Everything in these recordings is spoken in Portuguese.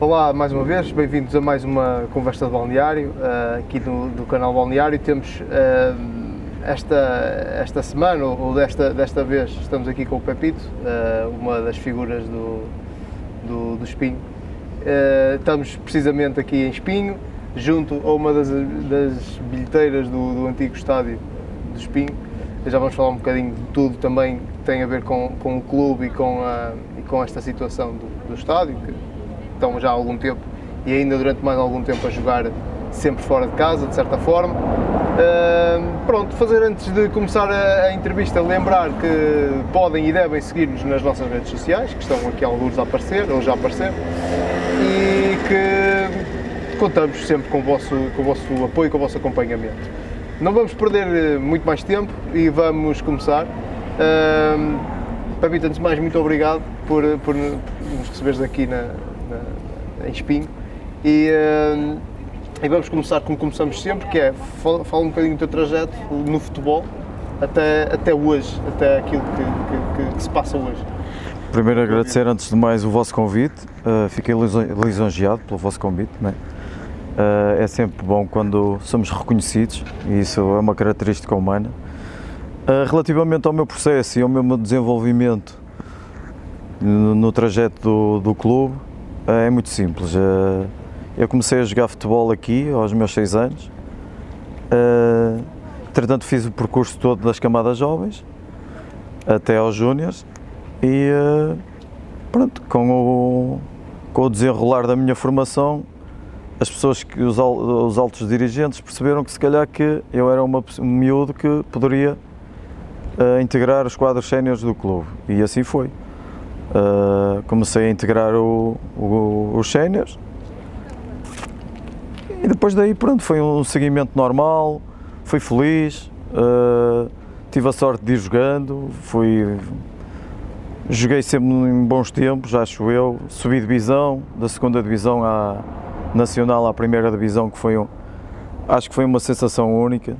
Olá mais uma vez, bem-vindos a mais uma conversa de balneário uh, aqui do, do, canal Balneário. Temos uh, esta, esta semana, ou desta, desta vez, estamos aqui com o Pepito, uh, uma das figuras do, do, do Espinho. estamos precisamente aqui em Espinho, junto a uma das, das bilheteiras do, do antigo estádio do Espinho. Já vamos falar um bocadinho de tudo também que tem a ver com, com o clube e com, a, e com esta situação do, do estádio, que estão já há algum tempo e ainda durante mais algum tempo a jogar sempre fora de casa, de certa forma. Uh, pronto, fazer antes de começar a, a, entrevista, lembrar que podem e devem seguir-nos nas nossas redes sociais, que estão aqui alguns a aparecer, ou já apareceram, e que contamos sempre com o vosso, com o vosso apoio, com o vosso acompanhamento. Não vamos perder eh, muito mais tempo e vamos começar. Uh, Pabito, antes de mais, muito obrigado por, por nos receberes aqui na, em Espinho. E, uh, e, vamos começar como começamos sempre, que é fala, fala um bocadinho do teu trajeto no futebol até, até hoje, até aquilo que, que, que, que se passa hoje. Primeiro agradecer antes de mais o vosso convite, uh, fiquei lisonjeado pelo vosso convite. Né? Uh, é sempre bom quando somos reconhecidos e isso é uma característica humana. Uh, relativamente ao meu processo e ao meu desenvolvimento no, no trajeto do, do clube, é muito simples. Ah, eu comecei a jogar futebol aqui aos meus 6 anos. Ah, entretanto, fiz o percurso todo das camadas jovens até aos júniores e pronto, com o, com o desenrolar da minha formação, as pessoas que os, os altos dirigentes perceberam que se calhar que eu era uma, um miúdo que poderia integrar os quadros séniores do clube e assim foi. Uh, comecei a integrar o, o, os séniores. E depois daí pronto, foi um seguimento normal, fui feliz, uh, tive a sorte de ir jogando, fui, joguei sempre em bons tempos, acho eu, subi divisão, da segunda divisão à nacional à primeira divisão, que foi um, acho que foi uma sensação única,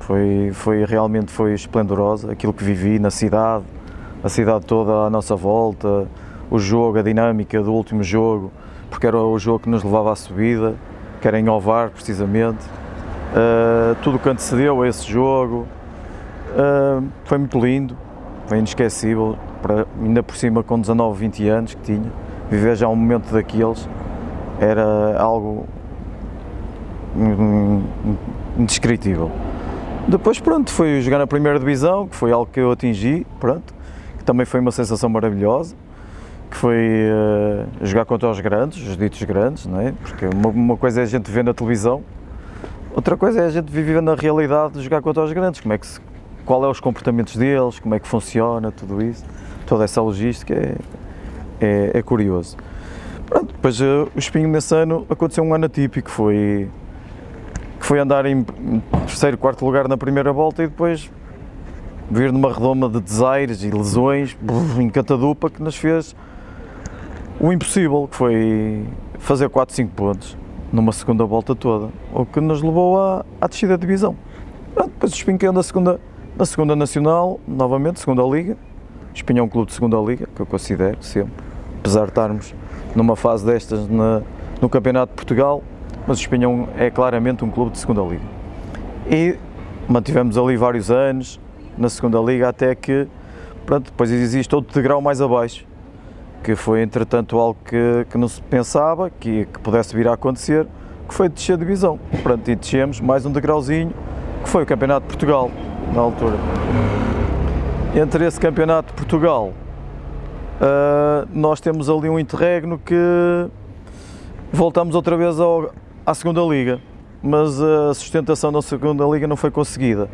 foi, foi realmente foi esplendorosa, aquilo que vivi na cidade, a cidade toda à nossa volta, o jogo, a dinâmica do último jogo, porque era o jogo que nos levava à subida, que era em Ovar precisamente. Uh, tudo o que antecedeu a esse jogo uh, foi muito lindo, foi inesquecível, para, ainda por cima com 19, 20 anos que tinha, viver já um momento daqueles era algo indescritível. Depois, pronto, fui jogar na primeira divisão, que foi algo que eu atingi, pronto também foi uma sensação maravilhosa, que foi uh, jogar contra os grandes, os ditos grandes, não é? Porque uma, uma, coisa é a gente ver na televisão, outra coisa é a gente viver na realidade de jogar contra os grandes, como é que se, qual é os comportamentos deles, como é que funciona, tudo isso, toda essa logística é, é, é curioso. Pronto, depois uh, o Espinho nesse ano aconteceu um ano atípico, foi, que foi andar em terceiro, quarto lugar na primeira volta e depois vir numa redoma de desaires e lesões em catadupa que nos fez o impossível, que foi fazer 4, 5 pontos numa segunda volta toda, o que nos levou à, à descida da divisão. Depois caiu na segunda, na segunda Nacional, novamente, segunda Liga. O Espinho é um clube de segunda Liga, que eu considero sempre, apesar de estarmos numa fase destas na, no Campeonato de Portugal, mas o Espinhão é claramente um clube de segunda Liga. E mantivemos ali vários anos, na segunda liga até que pronto, depois existe outro degrau mais abaixo que foi entretanto algo que, que não se pensava que, que pudesse vir a acontecer que foi descer a divisão. Pronto, e descemos mais um degrauzinho que foi o Campeonato de Portugal na altura. Entre esse Campeonato de Portugal uh, nós temos ali um interregno que voltamos outra vez ao, à segunda liga mas a sustentação da segunda liga não foi conseguida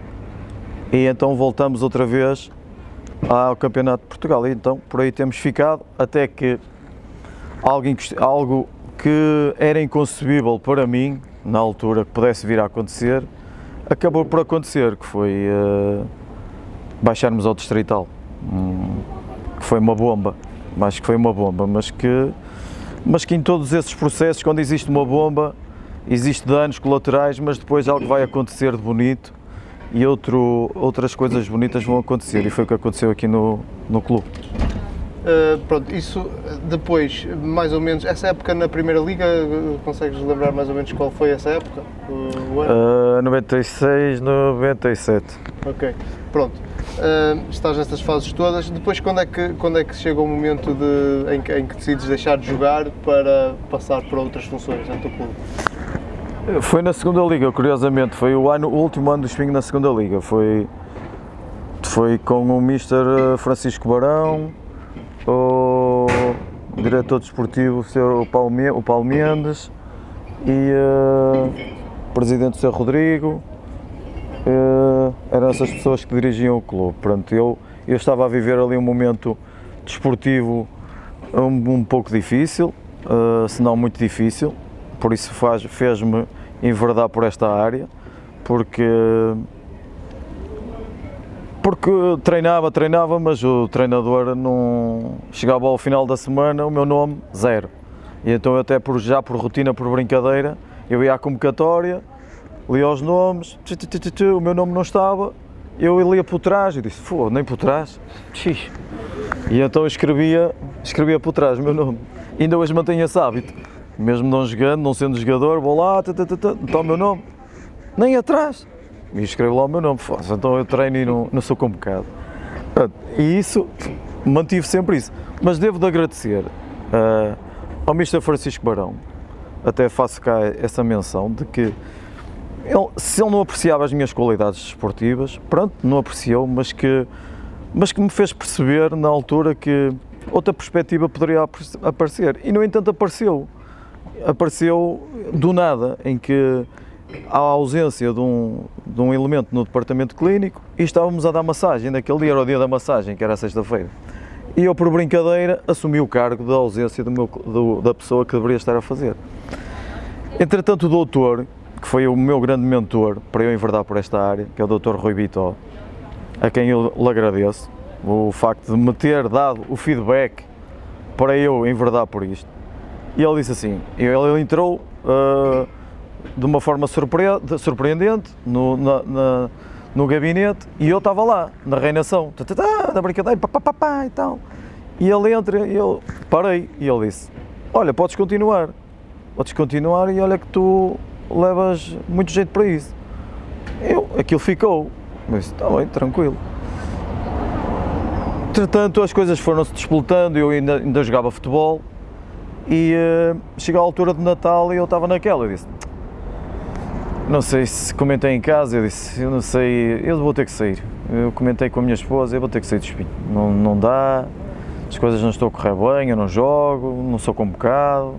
e então voltamos outra vez ao Campeonato de Portugal. E então por aí temos ficado até que algo que era inconcebível para mim na altura que pudesse vir a acontecer acabou por acontecer, que foi uh, baixarmos ao Distrital, um, que foi uma bomba, mais que foi uma bomba, mas que, mas que em todos esses processos, quando existe uma bomba, existe danos colaterais, mas depois algo vai acontecer de bonito e outro, outras coisas bonitas vão acontecer e foi o que aconteceu aqui no, no clube. Uh, pronto, isso depois, mais ou menos, essa época na Primeira Liga, consegues lembrar mais ou menos qual foi essa época? Uh, 96, 97. Ok, pronto. Uh, estás nessas fases todas. Depois, quando é que, quando é que chega o momento de, em, que, em que decides deixar de jogar para passar para outras funções no teu clube? Foi na segunda liga, curiosamente, foi o, ano, o último ano do Espinho na segunda liga. Foi, foi com o Mr. Francisco Barão, o diretor desportivo, o, o, Paulo, o Paulo Mendes e uh, o presidente, o Sr. Rodrigo. Uh, eram essas pessoas que dirigiam o clube. Pronto, eu, eu estava a viver ali um momento desportivo um, um pouco difícil, uh, se não muito difícil, por isso fez-me enverdar por esta área, porque porque treinava, treinava, mas o treinador não chegava ao final da semana, o meu nome, zero. E então até por, já por rotina, por brincadeira, eu ia à convocatória, lia os nomes, o meu nome não estava, eu lia por trás e disse, pô, nem por trás. E então escrevia, escrevia por trás o meu nome. Ainda hoje mantenho esse hábito. Mesmo não jogando, não sendo jogador, vou lá, está o meu nome. Nem atrás e escrevo lá o meu nome, Fosse, então eu treino e não, não sou convocado. E isso, mantive sempre isso. Mas devo de agradecer uh, ao Mr. Francisco Barão, até faço cá essa menção, de que ele, se ele não apreciava as minhas qualidades esportivas, pronto, não apreciou, mas que, mas que me fez perceber na altura que outra perspectiva poderia aparecer. E, no entanto, apareceu. Apareceu do nada, em que a ausência de um, de um elemento no departamento clínico e estávamos a dar massagem. Naquele dia era o dia da massagem, que era sexta-feira. E eu, por brincadeira, assumi o cargo da ausência do meu, do, da pessoa que deveria estar a fazer. Entretanto, o doutor, que foi o meu grande mentor para eu enverdar por esta área, que é o doutor Rui Bitó, a quem eu lhe agradeço, o facto de me ter dado o feedback para eu enverdar por isto. E ele disse assim, ele entrou... Uh, de uma forma surpreendente no, na, na, no gabinete e eu estava lá, na reinação, da brincadeira, pá, pá, pá, e tal. E ele entra e eu parei e ele disse: Olha, podes continuar, podes continuar e olha que tu levas muito jeito para isso. Eu, aquilo ficou, mas está bem, tranquilo. Entretanto, as coisas foram-se despoltando, eu ainda, ainda jogava futebol e uh, chegou a altura de Natal e eu estava naquela, eu disse, não sei se comentei em casa, eu disse, eu não sei, eu vou ter que sair. Eu comentei com a minha esposa, eu vou ter que sair do espinho. Não, não dá, as coisas não estão a correr bem, eu não jogo, não sou convocado.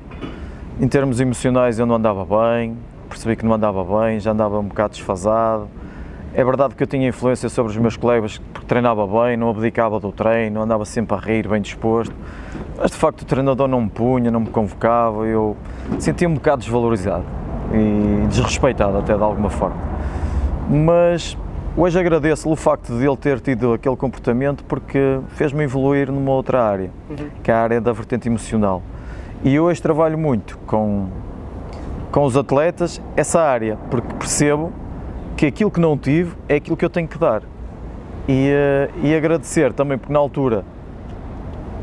Em termos emocionais eu não andava bem, percebi que não andava bem, já andava um bocado desfasado. É verdade que eu tinha influência sobre os meus colegas porque treinava bem, não abdicava do treino, andava sempre a rir, bem disposto. Mas de facto o treinador não me punha, não me convocava, eu sentia-me um bocado desvalorizado e desrespeitado até de alguma forma. Mas hoje agradeço-lhe o facto de ele ter tido aquele comportamento porque fez-me evoluir numa outra área, uhum. que é a área da vertente emocional. E hoje trabalho muito com, com os atletas essa área, porque percebo que aquilo que não tive é aquilo que eu tenho que dar. E, eh, e agradecer também, porque na altura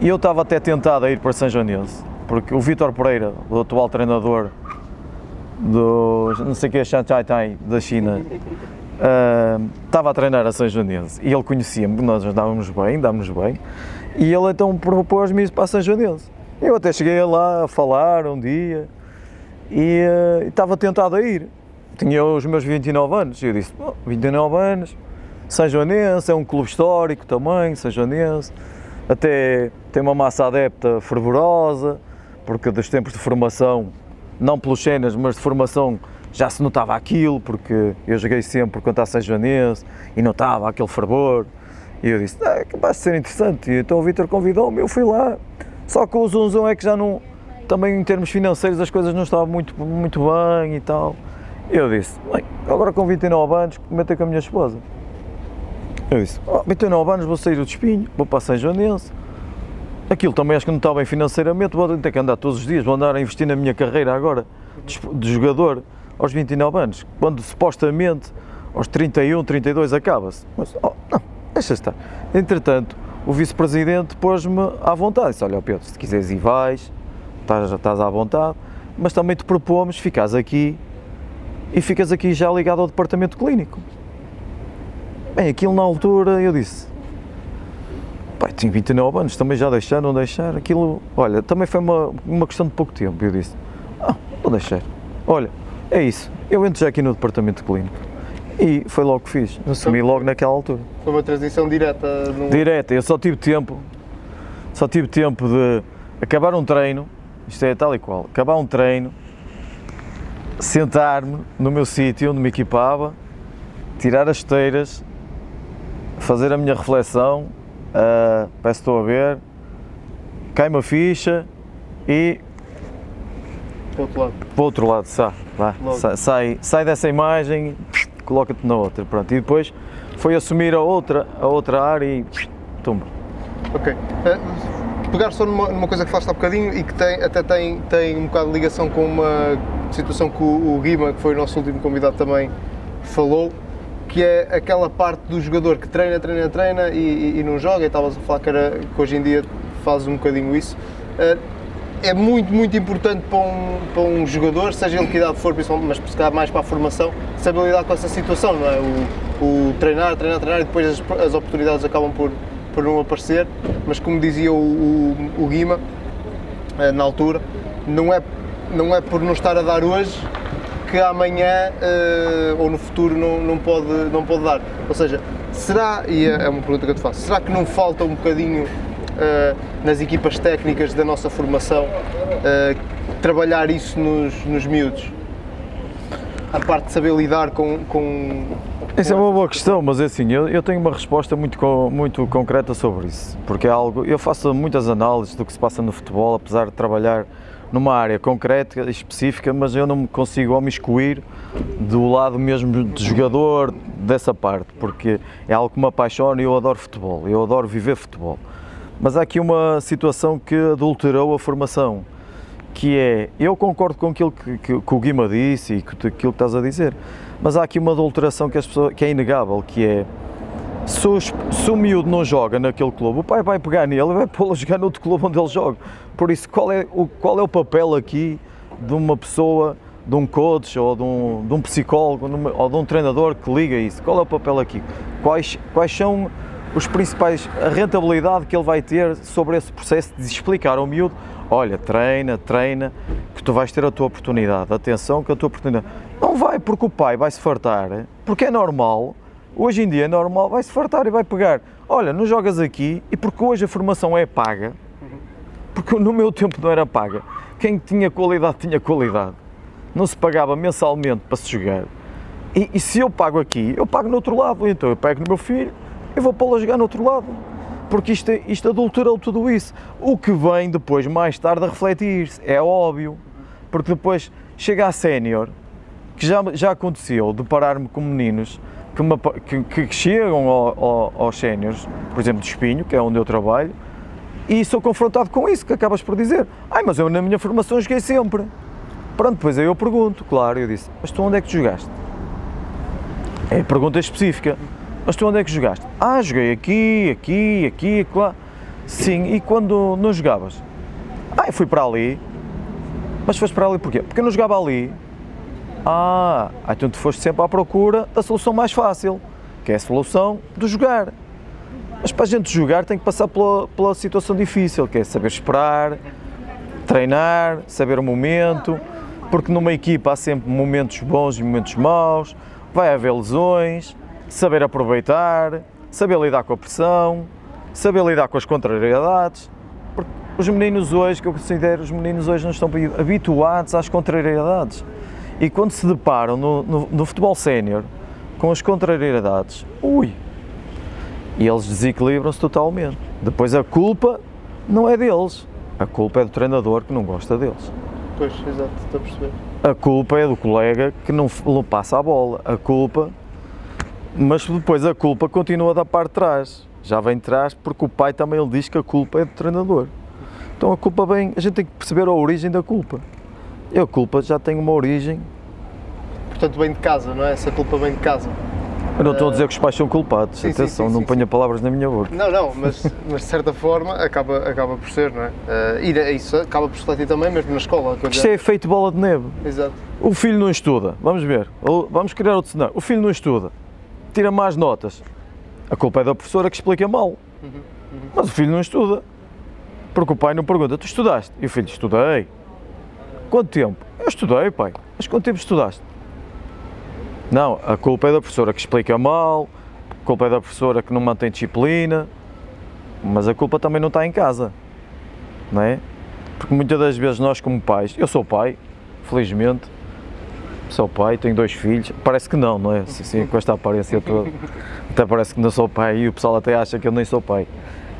eu estava até tentado a ir para São Joanense, porque o Vítor Pereira, o atual treinador do não sei o que, Shanghai da China, uh, estava a treinar a São Joanense e ele conhecia-me, nós andávamos bem, dávamos bem, e ele então propôs-me isso para a São Joanense. Eu até cheguei lá a falar um dia e uh, estava tentado a ir. Tinha os meus 29 anos e eu disse: oh, 29 anos, São Joanense é um clube histórico também, São Joanense, até tem uma massa adepta fervorosa, porque dos tempos de formação não pelos cenas, mas de formação já se notava aquilo, porque eu joguei sempre por conta a São Joanense e notava aquele fervor. E eu disse, ah, é capaz de ser interessante. E então o Vitor convidou-me, eu fui lá. Só que o Zunzão é que já não, também em termos financeiros as coisas não estavam muito, muito bem e tal. Eu disse, bem, agora com 29 anos, comentei com a minha esposa. Eu disse, oh, 29 anos vou sair do Espinho, vou para São Joanense, Aquilo também acho que não está bem financeiramente, vou ter que andar todos os dias, vou andar a investir na minha carreira agora de jogador aos 29 anos, quando supostamente aos 31, 32 acaba-se. Mas, oh, não, deixa estar. Entretanto, o vice-presidente pôs-me à vontade. Disse, olha Pedro, se quiseres ir vais, estás, estás à vontade, mas também te propomos ficas aqui e ficas aqui já ligado ao departamento clínico. Bem, aquilo na altura eu disse, pai, tinha 29 anos, também já deixar, não deixar, aquilo, olha, também foi uma, uma questão de pouco tempo, eu disse, ah, vou deixar, olha, é isso, eu entro já aqui no departamento clínico. E foi logo que fiz, assumi logo naquela altura. Foi uma transição direta? No... Direta, eu só tive tempo, só tive tempo de acabar um treino, isto é tal e qual, acabar um treino, sentar-me no meu sítio onde me equipava, tirar as esteiras, fazer a minha reflexão, uh, peço estou a ver, cai uma ficha e para o outro lado, para o outro lado sai, sai, sai, sai dessa imagem, coloca-te na outra, pronto, e depois foi assumir a outra, a outra área e tumba. Ok. Uh, pegar só numa, numa, coisa que falaste há bocadinho e que tem, até tem, tem um bocado de ligação com uma situação que o, o Guima, que foi o nosso último convidado também, falou, que é aquela parte do jogador que treina, treina, treina e, e, e não joga, e estavas a falar que, era, que hoje em dia faz um bocadinho isso. Uh, é muito, muito importante para um, para um jogador, seja ele que idade for, mas se calhar mais para a formação, saber lidar com essa situação, não é? O, o treinar, treinar, treinar e depois as, as, oportunidades acabam por, por não aparecer, mas como dizia o, o, o Guima, uh, na altura, não é, não é por não estar a dar hoje que amanhã uh, ou no futuro não, não, pode, não pode dar. Ou seja, será, e é, é uma pergunta que eu te faço, será que não falta um bocadinho uh, nas equipas técnicas da nossa formação uh, trabalhar isso nos, nos miúdos? A parte de saber lidar com. com essa é uma boa questão, mas é assim, eu, eu tenho uma resposta muito, muito concreta sobre isso, porque é algo, eu faço muitas análises do que se passa no futebol, apesar de trabalhar numa área concreta, específica, mas eu não me consigo excluir do lado mesmo de jogador dessa parte, porque é algo que me apaixona e eu adoro futebol, eu adoro viver futebol. Mas há aqui uma situação que adulterou a formação, que é, eu concordo com aquilo que, que, que o Guima disse e que, aquilo que estás a dizer, mas há aqui uma adulteração que, as pessoas, que é inegável, que é, se, os, se o miúdo não joga naquele clube, o pai vai pegar nele e vai pô-lo a jogar noutro clube onde ele joga. Por isso, qual é, o, qual é o papel aqui de uma pessoa, de um coach ou de um, de um psicólogo ou de um treinador que liga isso? Qual é o papel aqui? Quais, quais são os principais, a rentabilidade que ele vai ter sobre esse processo de explicar ao miúdo, olha, treina, treina, que tu vais ter a tua oportunidade, atenção que a tua oportunidade. Não vai porque o pai vai se fartar, porque é normal, Hoje em dia é normal, vai-se fartar e vai pegar. Olha, não jogas aqui e porque hoje a formação é paga, porque no meu tempo não era paga. Quem tinha qualidade tinha qualidade. Não se pagava mensalmente para se jogar. E, e se eu pago aqui, eu pago no outro lado. Então eu pego no meu filho e vou pô-lo a jogar no outro lado. Porque isto, isto adulterou tudo isso. O que vem depois, mais tarde, a refletir-se. É óbvio. Porque depois chega a sénior, que já, já aconteceu, deparar-me com meninos que, que, que chegam ao, ao, aos séniores, por exemplo, de Espinho, que é onde eu trabalho, e sou confrontado com isso, que acabas por dizer, ai, mas eu na minha formação joguei sempre. Pronto, depois aí eu pergunto, claro, eu disse, mas tu onde é que jogaste? É pergunta específica. Mas tu onde é que jogaste? Ah, joguei aqui, aqui, aqui, lá. Sim, e quando não jogavas? Ah, eu fui para ali. Mas foste para ali porquê? Porque eu não jogava ali. Ah, então tu foste sempre à procura da solução mais fácil, que é a solução de jogar. Mas para a gente jogar tem que passar pela, pela situação difícil, que é saber esperar, treinar, saber o momento, porque numa equipa há sempre momentos bons e momentos maus, vai haver lesões, saber aproveitar, saber lidar com a pressão, saber lidar com as contrariedades. Porque os meninos hoje, que eu considero, os meninos hoje não estão habituados às contrariedades. E quando se deparam no, no, no futebol sénior com as contrariedades, ui, e eles desequilibram-se totalmente. Depois a culpa não é deles, a culpa é do treinador que não gosta deles. Pois, exato, estou a perceber. A culpa é do colega que não, passa a bola. A culpa. Mas depois a culpa continua da parte de trás. Já vem de trás porque o pai também ele diz que a culpa é do treinador. Então a culpa vem. A gente tem que perceber a origem da culpa. E a culpa já tem uma origem. Portanto, vem de casa, não é? Essa culpa vem de casa. Eu não estou a dizer que os pais são culpados, sim, atenção, sim, não sim, ponha palavras na minha boca. Não, não, mas, mas de certa forma acaba, acaba por ser, não é? Uh, e isso acaba por refletir também mesmo na escola. Isto é efeito bola de neve. Exato. O filho não estuda, vamos ver, vamos criar outro cenário. O filho não estuda, tira más notas. A culpa é da professora que explica mal. Mas o filho não estuda. Porque o pai não pergunta, tu estudaste? E o filho, estudei. Quanto tempo? Eu estudei, pai. Mas quanto tempo estudaste? Não, a culpa é da professora que explica mal, a culpa é da professora que não mantém disciplina, mas a culpa também não está em casa, não é? Porque muitas das vezes nós como pais, eu sou pai, felizmente, sou pai, tenho dois filhos, parece que não, não é? Assim, com esta aparência toda, até parece que não sou pai e o pessoal até acha que eu nem sou pai.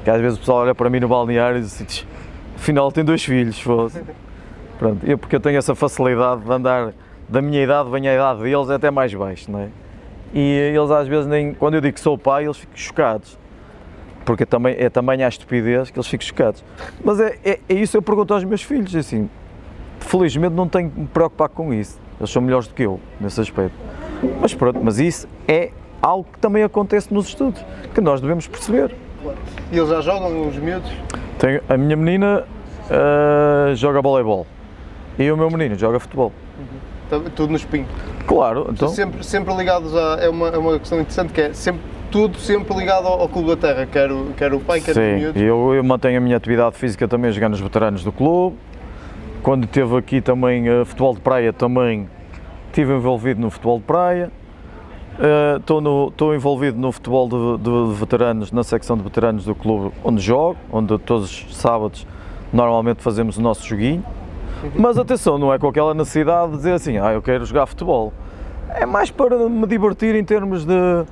Que às vezes o pessoal olha para mim no balneário e diz afinal tem dois filhos, fosse. Pronto, eu porque eu tenho essa facilidade de andar da minha idade, vem a idade deles é até mais baixo, não é? E eles às vezes nem, quando eu digo que sou pai, eles ficam chocados. Porque também, é também a estupidez que eles ficam chocados. Mas é, é, é isso eu pergunto aos meus filhos, assim, felizmente não tenho que me preocupar com isso. Eles são melhores do que eu, nesse aspecto. Mas pronto, mas isso é algo que também acontece nos estudos, que nós devemos perceber. E eles já jogam os miúdos? Tenho, a minha menina uh, joga voleibol e o meu menino joga futebol. Uhum. Tudo no espinho. Claro, então. Sempre, sempre ligados a. É uma, é uma questão interessante que é sempre, tudo sempre ligado ao, ao Clube da Terra, quer o, quer o pai, quer Sim, os miúdos. Eu, eu mantenho a minha atividade física também a jogar nos veteranos do clube. Quando teve aqui também uh, futebol de praia, também estive envolvido no futebol de praia. Estou uh, envolvido no futebol de, de, veteranos, na secção de veteranos do clube onde jogo, onde todos os sábados normalmente fazemos o nosso joguinho. Mas atenção, não é com aquela necessidade de dizer assim, ah, eu quero jogar futebol. É mais para me divertir em termos de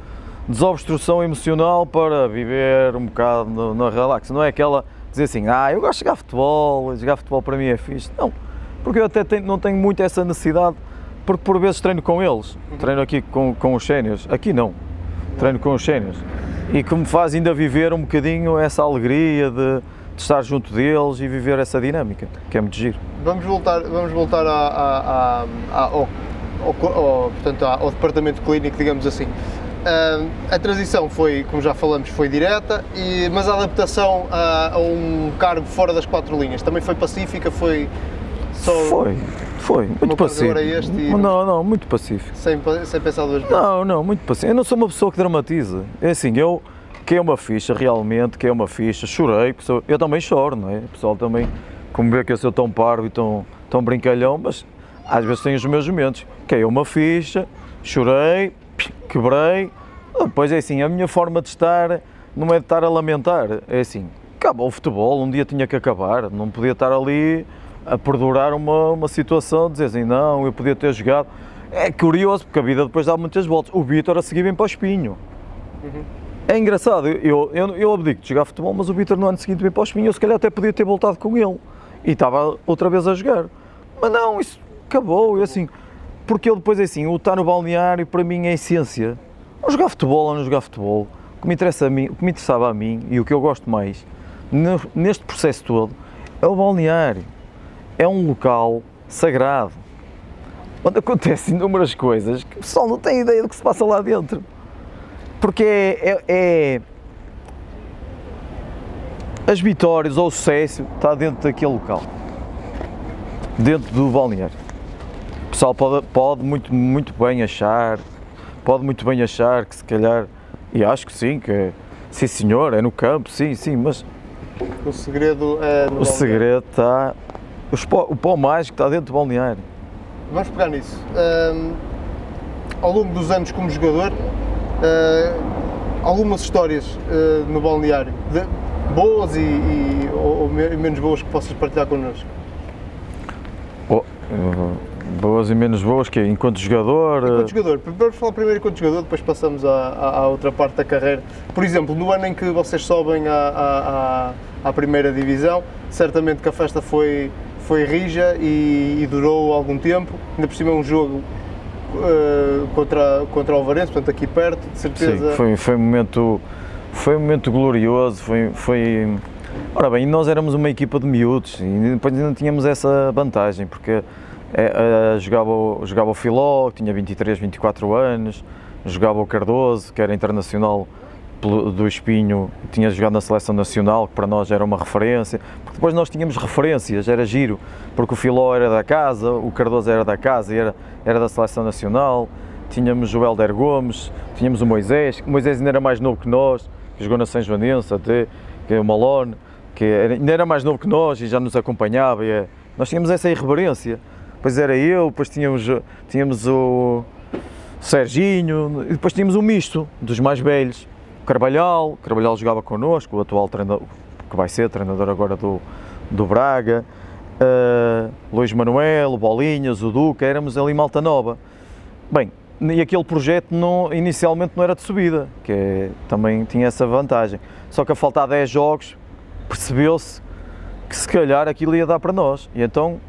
desobstrução emocional, para viver um bocado na relax. Não é aquela dizer assim, ah, eu gosto de jogar futebol, jogar futebol para mim é fixe. Não, porque eu até tenho, não tenho muito essa necessidade, porque por vezes treino com eles, treino aqui com, com os séniores, aqui não, treino com os séniores. E que me faz ainda viver um bocadinho essa alegria de estar junto deles e viver essa dinâmica, que é muito giro. Vamos voltar, vamos voltar a, a, a, ao, ao, ao, portanto, ao departamento clínico, digamos assim. Uh, a transição foi, como já falamos, foi direta, e, mas a adaptação a, a, um cargo fora das quatro linhas também foi pacífica, foi só... Foi, foi, muito pacífico. Este não, não, não, muito pacífico. Sem, sem pensar duas vezes? Não, não, muito pacífico. Eu não sou uma pessoa que dramatiza. É assim, eu que é uma ficha, realmente, que é uma ficha, chorei, eu também choro, não é? O pessoal também, como vê que eu sou tão parvo e tão, tão brincalhão, mas às vezes tem os meus momentos. Que é uma ficha, chorei, quebrei. Depois é assim, a minha forma de estar não é de estar a lamentar, é assim, acabou o futebol, um dia tinha que acabar, não podia estar ali a perdurar uma, uma situação, dizer assim, não, eu podia ter jogado. É curioso, porque a vida depois dá muitas voltas. O Vitor a seguir bem para o espinho. Uhum. É engraçado, eu, eu, eu abdico de jogar futebol, mas o Vitor no ano seguinte vem para o espinho, eu se calhar até podia ter voltado com ele. E estava outra vez a jogar. Mas não, isso acabou, e assim, porque ele depois é assim, o estar no balneário para mim é essência. Ou jogar futebol ou não jogar futebol, o que me, interessa a mim, o que me interessava a mim e o que eu gosto mais neste processo todo é o balneário. É um local sagrado, onde acontecem inúmeras coisas que o pessoal não tem ideia do que se passa lá dentro. Porque é, é, é as vitórias ou o sucesso está dentro daquele local, dentro do balneário. O pessoal pode, pode muito, muito bem achar, pode muito bem achar que se calhar, e acho que sim, que sim senhor, é no campo, sim, sim, mas o segredo é O segredo está. O pó mágico está dentro do balneário. Vamos pegar nisso. Um, ao longo dos anos como jogador, algumas histórias uh, no balneário, de, boas e, e ou, ou, menos boas que possas partilhar connosco? Oh, boas e menos boas, que enquanto jogador? Enquanto jogador. Vamos falar primeiro enquanto jogador, depois passamos à, à, à, outra parte da carreira. Por exemplo, no ano em que vocês sobem à, à, à primeira divisão, certamente que a festa foi, foi rija e, e durou algum tempo, ainda por cima é um jogo uh, contra, contra o Varense, portanto aqui perto, de certeza. Sim, foi, foi, um, momento, foi um momento glorioso, foi, foi... Ora bem, nós éramos uma equipa de miúdos e depois ainda tínhamos essa vantagem, porque é, uh, jogava, jogava o Filó, tinha 23, 24 anos, jogava o Cardoso, que era internacional do Espinho, tinha jogado na seleção nacional, que para nós era uma referência, porque depois nós tínhamos referências, era giro, porque o Filó era da casa, o Cardoso era da casa e era, era da seleção nacional, tínhamos o Helder Gomes, tínhamos o Moisés, o Moisés ainda era mais novo que nós, que jogou na São Joanense até, que é o Malone, que era, ainda era mais novo que nós e já nos acompanhava, e é, nós tínhamos essa irreverência, depois era eu, depois tínhamos, tínhamos o Serginho, e depois tínhamos o misto dos mais velhos, Carvalhal, Carvalhal jogava connosco, o atual treinador, que vai ser treinador agora do, do Braga, uh, Luís Manuel, o Bolinhas, o Duca, éramos ali malta nova. Bem, e aquele projeto não, inicialmente não era de subida, que é, também tinha essa vantagem. Só que a faltar 10 jogos percebeu-se que se calhar aquilo ia dar para nós. E então,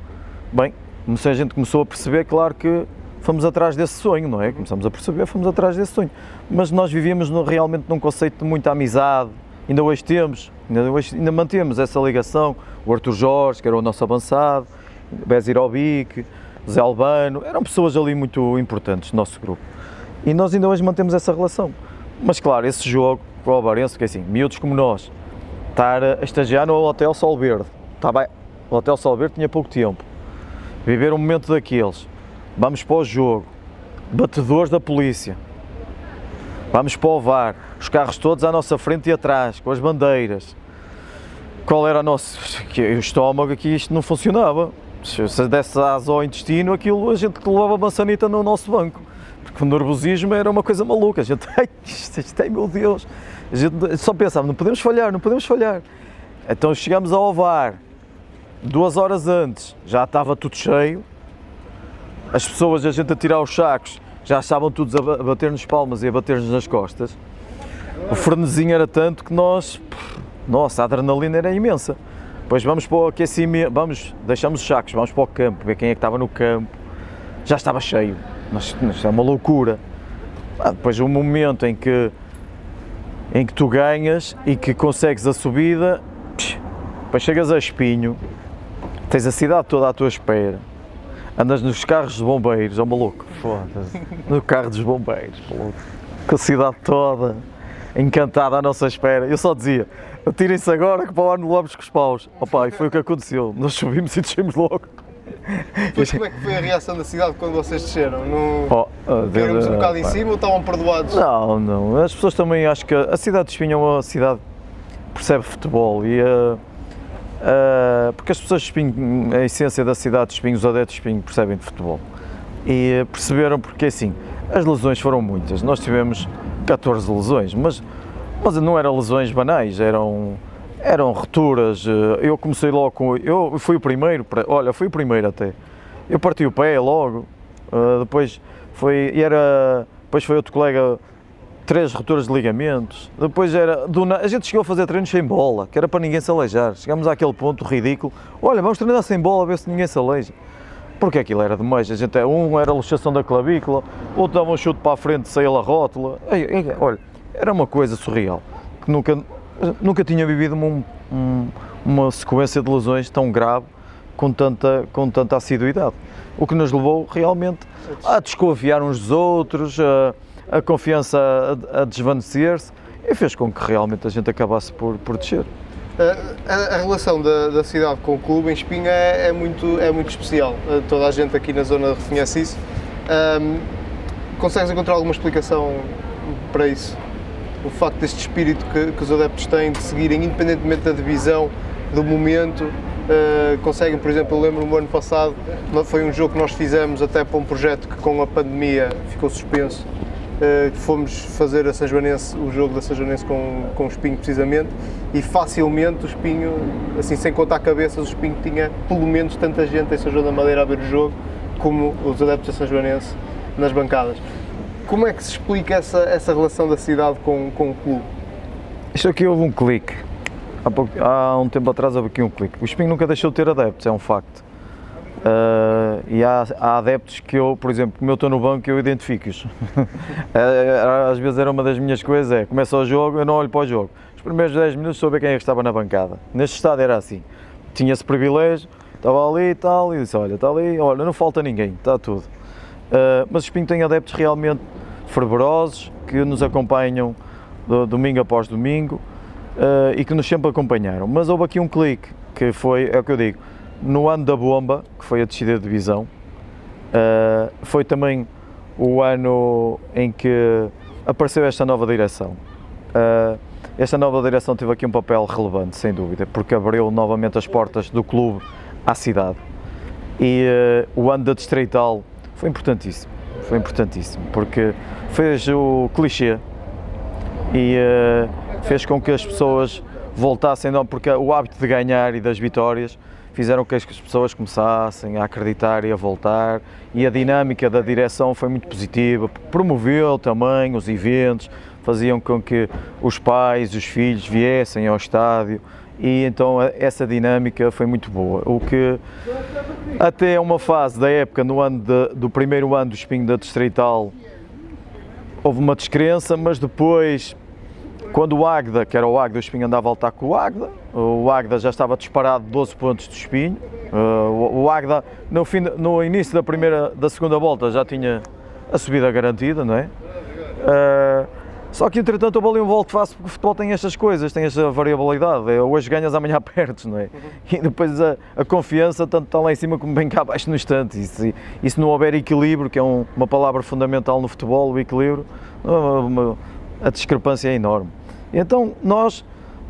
bem, a gente começou a perceber, claro que fomos atrás desse sonho, não é? Começamos a perceber, fomos atrás desse sonho. Mas nós vivíamos no, realmente num conceito de muita amizade, ainda hoje temos, ainda, hoje, ainda mantemos essa ligação. O Arthur Jorge, que era o nosso avançado, Bezir Obic, Zé Albano, eram pessoas ali muito importantes no nosso grupo. E nós ainda hoje mantemos essa relação. Mas claro, esse jogo com o Alvarense, que é assim, miúdos como nós, estar a estagiar no Hotel Sol Verde, tá bem, o Hotel Sol Verde tinha pouco tempo, viver um momento daqueles, Vamos para o jogo. Batedores da polícia. Vamos VAR. Os carros todos à nossa frente e atrás, com as bandeiras. Qual era o nosso. O estômago aqui, isto não funcionava. Se desse asa ao intestino, aquilo a gente levava a maçanita no nosso banco. Porque o nervosismo era uma coisa maluca. A gente, ai, isto, isto, ai meu Deus. A gente só pensava, não podemos falhar, não podemos falhar. Então chegamos ao VAR, duas horas antes, já estava tudo cheio as pessoas, a gente a tirar os sacos, já estavam todos a bater-nos palmas e a bater-nos nas costas. O frenesinho era tanto que nós, nossa, a adrenalina era imensa. Depois vamos para o aquecimento, vamos, deixamos os sacos, vamos para o campo, ver quem é que estava no campo. Já estava cheio, mas, mas é uma loucura. Ah, depois o um momento em que, em que tu ganhas e que consegues a subida, depois chegas a Espinho, tens a cidade toda à tua espera Andas nos carros dos bombeiros, é um maluco. Foda-se. No carro dos bombeiros, maluco. Com a cidade toda encantada à nossa espera. Eu só dizia, atirem-se agora que para o ano levamos com os paus. Opa, e foi o que aconteceu. Nós subimos e descemos logo. Mas como é que foi a reação da cidade quando vocês desceram? No... Oh, uh, um bocado em cima ou estavam perdoados? Não, não. As pessoas também acho que a cidade de Espinho é uma cidade que percebe futebol e uh, Uh, porque as pessoas de Espinho, a essência da cidade de Espinho, os adeptos de Espinho percebem de futebol. E perceberam porque assim, as lesões foram muitas. Nós tivemos 14 lesões, mas, mas não eram lesões banais, eram, eram rupturas. Eu comecei logo com. Eu fui o primeiro, olha, fui o primeiro até. Eu parti o pé logo, uh, depois foi. Era. Depois foi outro colega três rupturas de ligamentos. Depois era. Do, a gente chegou a fazer treinos sem bola, que era para ninguém se aleijar. Chegámos àquele ponto ridículo. Olha, vamos treinar sem bola, a ver se ninguém se aleija. Porque aquilo era demais. A gente, um era a luxação da clavícula, outro dava um chute para a frente, saía a rótula. Olha, era uma coisa surreal. Que nunca, nunca tinha vivido um, um, uma sequência de lesões tão grave com tanta, com tanta assiduidade. O que nos levou realmente a desconfiar uns dos outros. A, a confiança a, a desvanecer-se e fez com que realmente a gente acabasse por, por descer. A, a, relação da, da, cidade com o clube em Espinha é, é, muito, é muito especial. Toda a gente aqui na zona reconhece isso. Um, consegues encontrar alguma explicação para isso? O facto deste espírito que, que os adeptos têm de seguirem, independentemente da divisão, do momento, uh, conseguem, por exemplo, eu lembro no ano passado, foi um jogo que nós fizemos até para um projeto que com a pandemia ficou suspenso, uh, fomos fazer a São o jogo da São Joanense com, com o Espinho precisamente, e facilmente o Espinho, assim sem contar cabeças, o Espinho tinha pelo menos tanta gente em São João da Madeira a ver o jogo como os adeptos da São Joanense nas bancadas. Como é que se explica essa, essa relação da cidade com, com o clube? Isto aqui houve um clique. Há, pouco, há um tempo atrás houve aqui um clique. O Espinho nunca deixou de ter adeptos, é um facto. Uh, e há, há, adeptos que eu, por exemplo, como eu estou no banco, eu identifico-os. Às vezes era uma das minhas coisas, é, começa o jogo, eu não olho para o jogo. Os primeiros 10 minutos sou ver quem é que estava na bancada. Neste estado era assim, tinha esse privilégio, estava ali e tal, e disse, olha, está ali, olha, não falta ninguém, está tudo. Uh, mas o Espinho tem adeptos realmente fervorosos, que nos acompanham domingo após domingo uh, e que nos sempre acompanharam. Mas houve aqui um clique, que foi, é o que eu digo, no ano da bomba, que foi a descida de divisão, uh, foi também o ano em que apareceu esta nova direção. Uh, esta nova direção teve aqui um papel relevante, sem dúvida, porque abriu novamente as portas do clube à cidade. E uh, o ano da Distrital foi importantíssimo, foi importantíssimo, porque fez o clichê e fez com que as pessoas voltassem, não, porque o hábito de ganhar e das vitórias fizeram que as pessoas começassem a acreditar e a voltar e a dinâmica da direção foi muito positiva, promoveu também os eventos, faziam com que os pais, os filhos viessem ao estádio e então essa dinâmica foi muito boa. O que até uma fase da época, no ano de, do primeiro ano do Espinho da Distrital, houve uma descrença, mas depois quando o Agda, que era o Agda, o Espinho andava a voltar com o Agda, o Agda já estava disparado 12 pontos do Espinho, uh, o Agda no, fim, no início da primeira, da segunda volta já tinha a subida garantida, não é? Uh, só que entretanto houve ali um volto face porque o futebol tem estas coisas, tem esta variabilidade, é, hoje ganhas, amanhã perdes, não é? E depois a, a confiança tanto está lá em cima como bem cá abaixo no instante, e se, e se não houver equilíbrio, que é um, uma palavra fundamental no futebol, o equilíbrio, a discrepância é enorme. Então nós,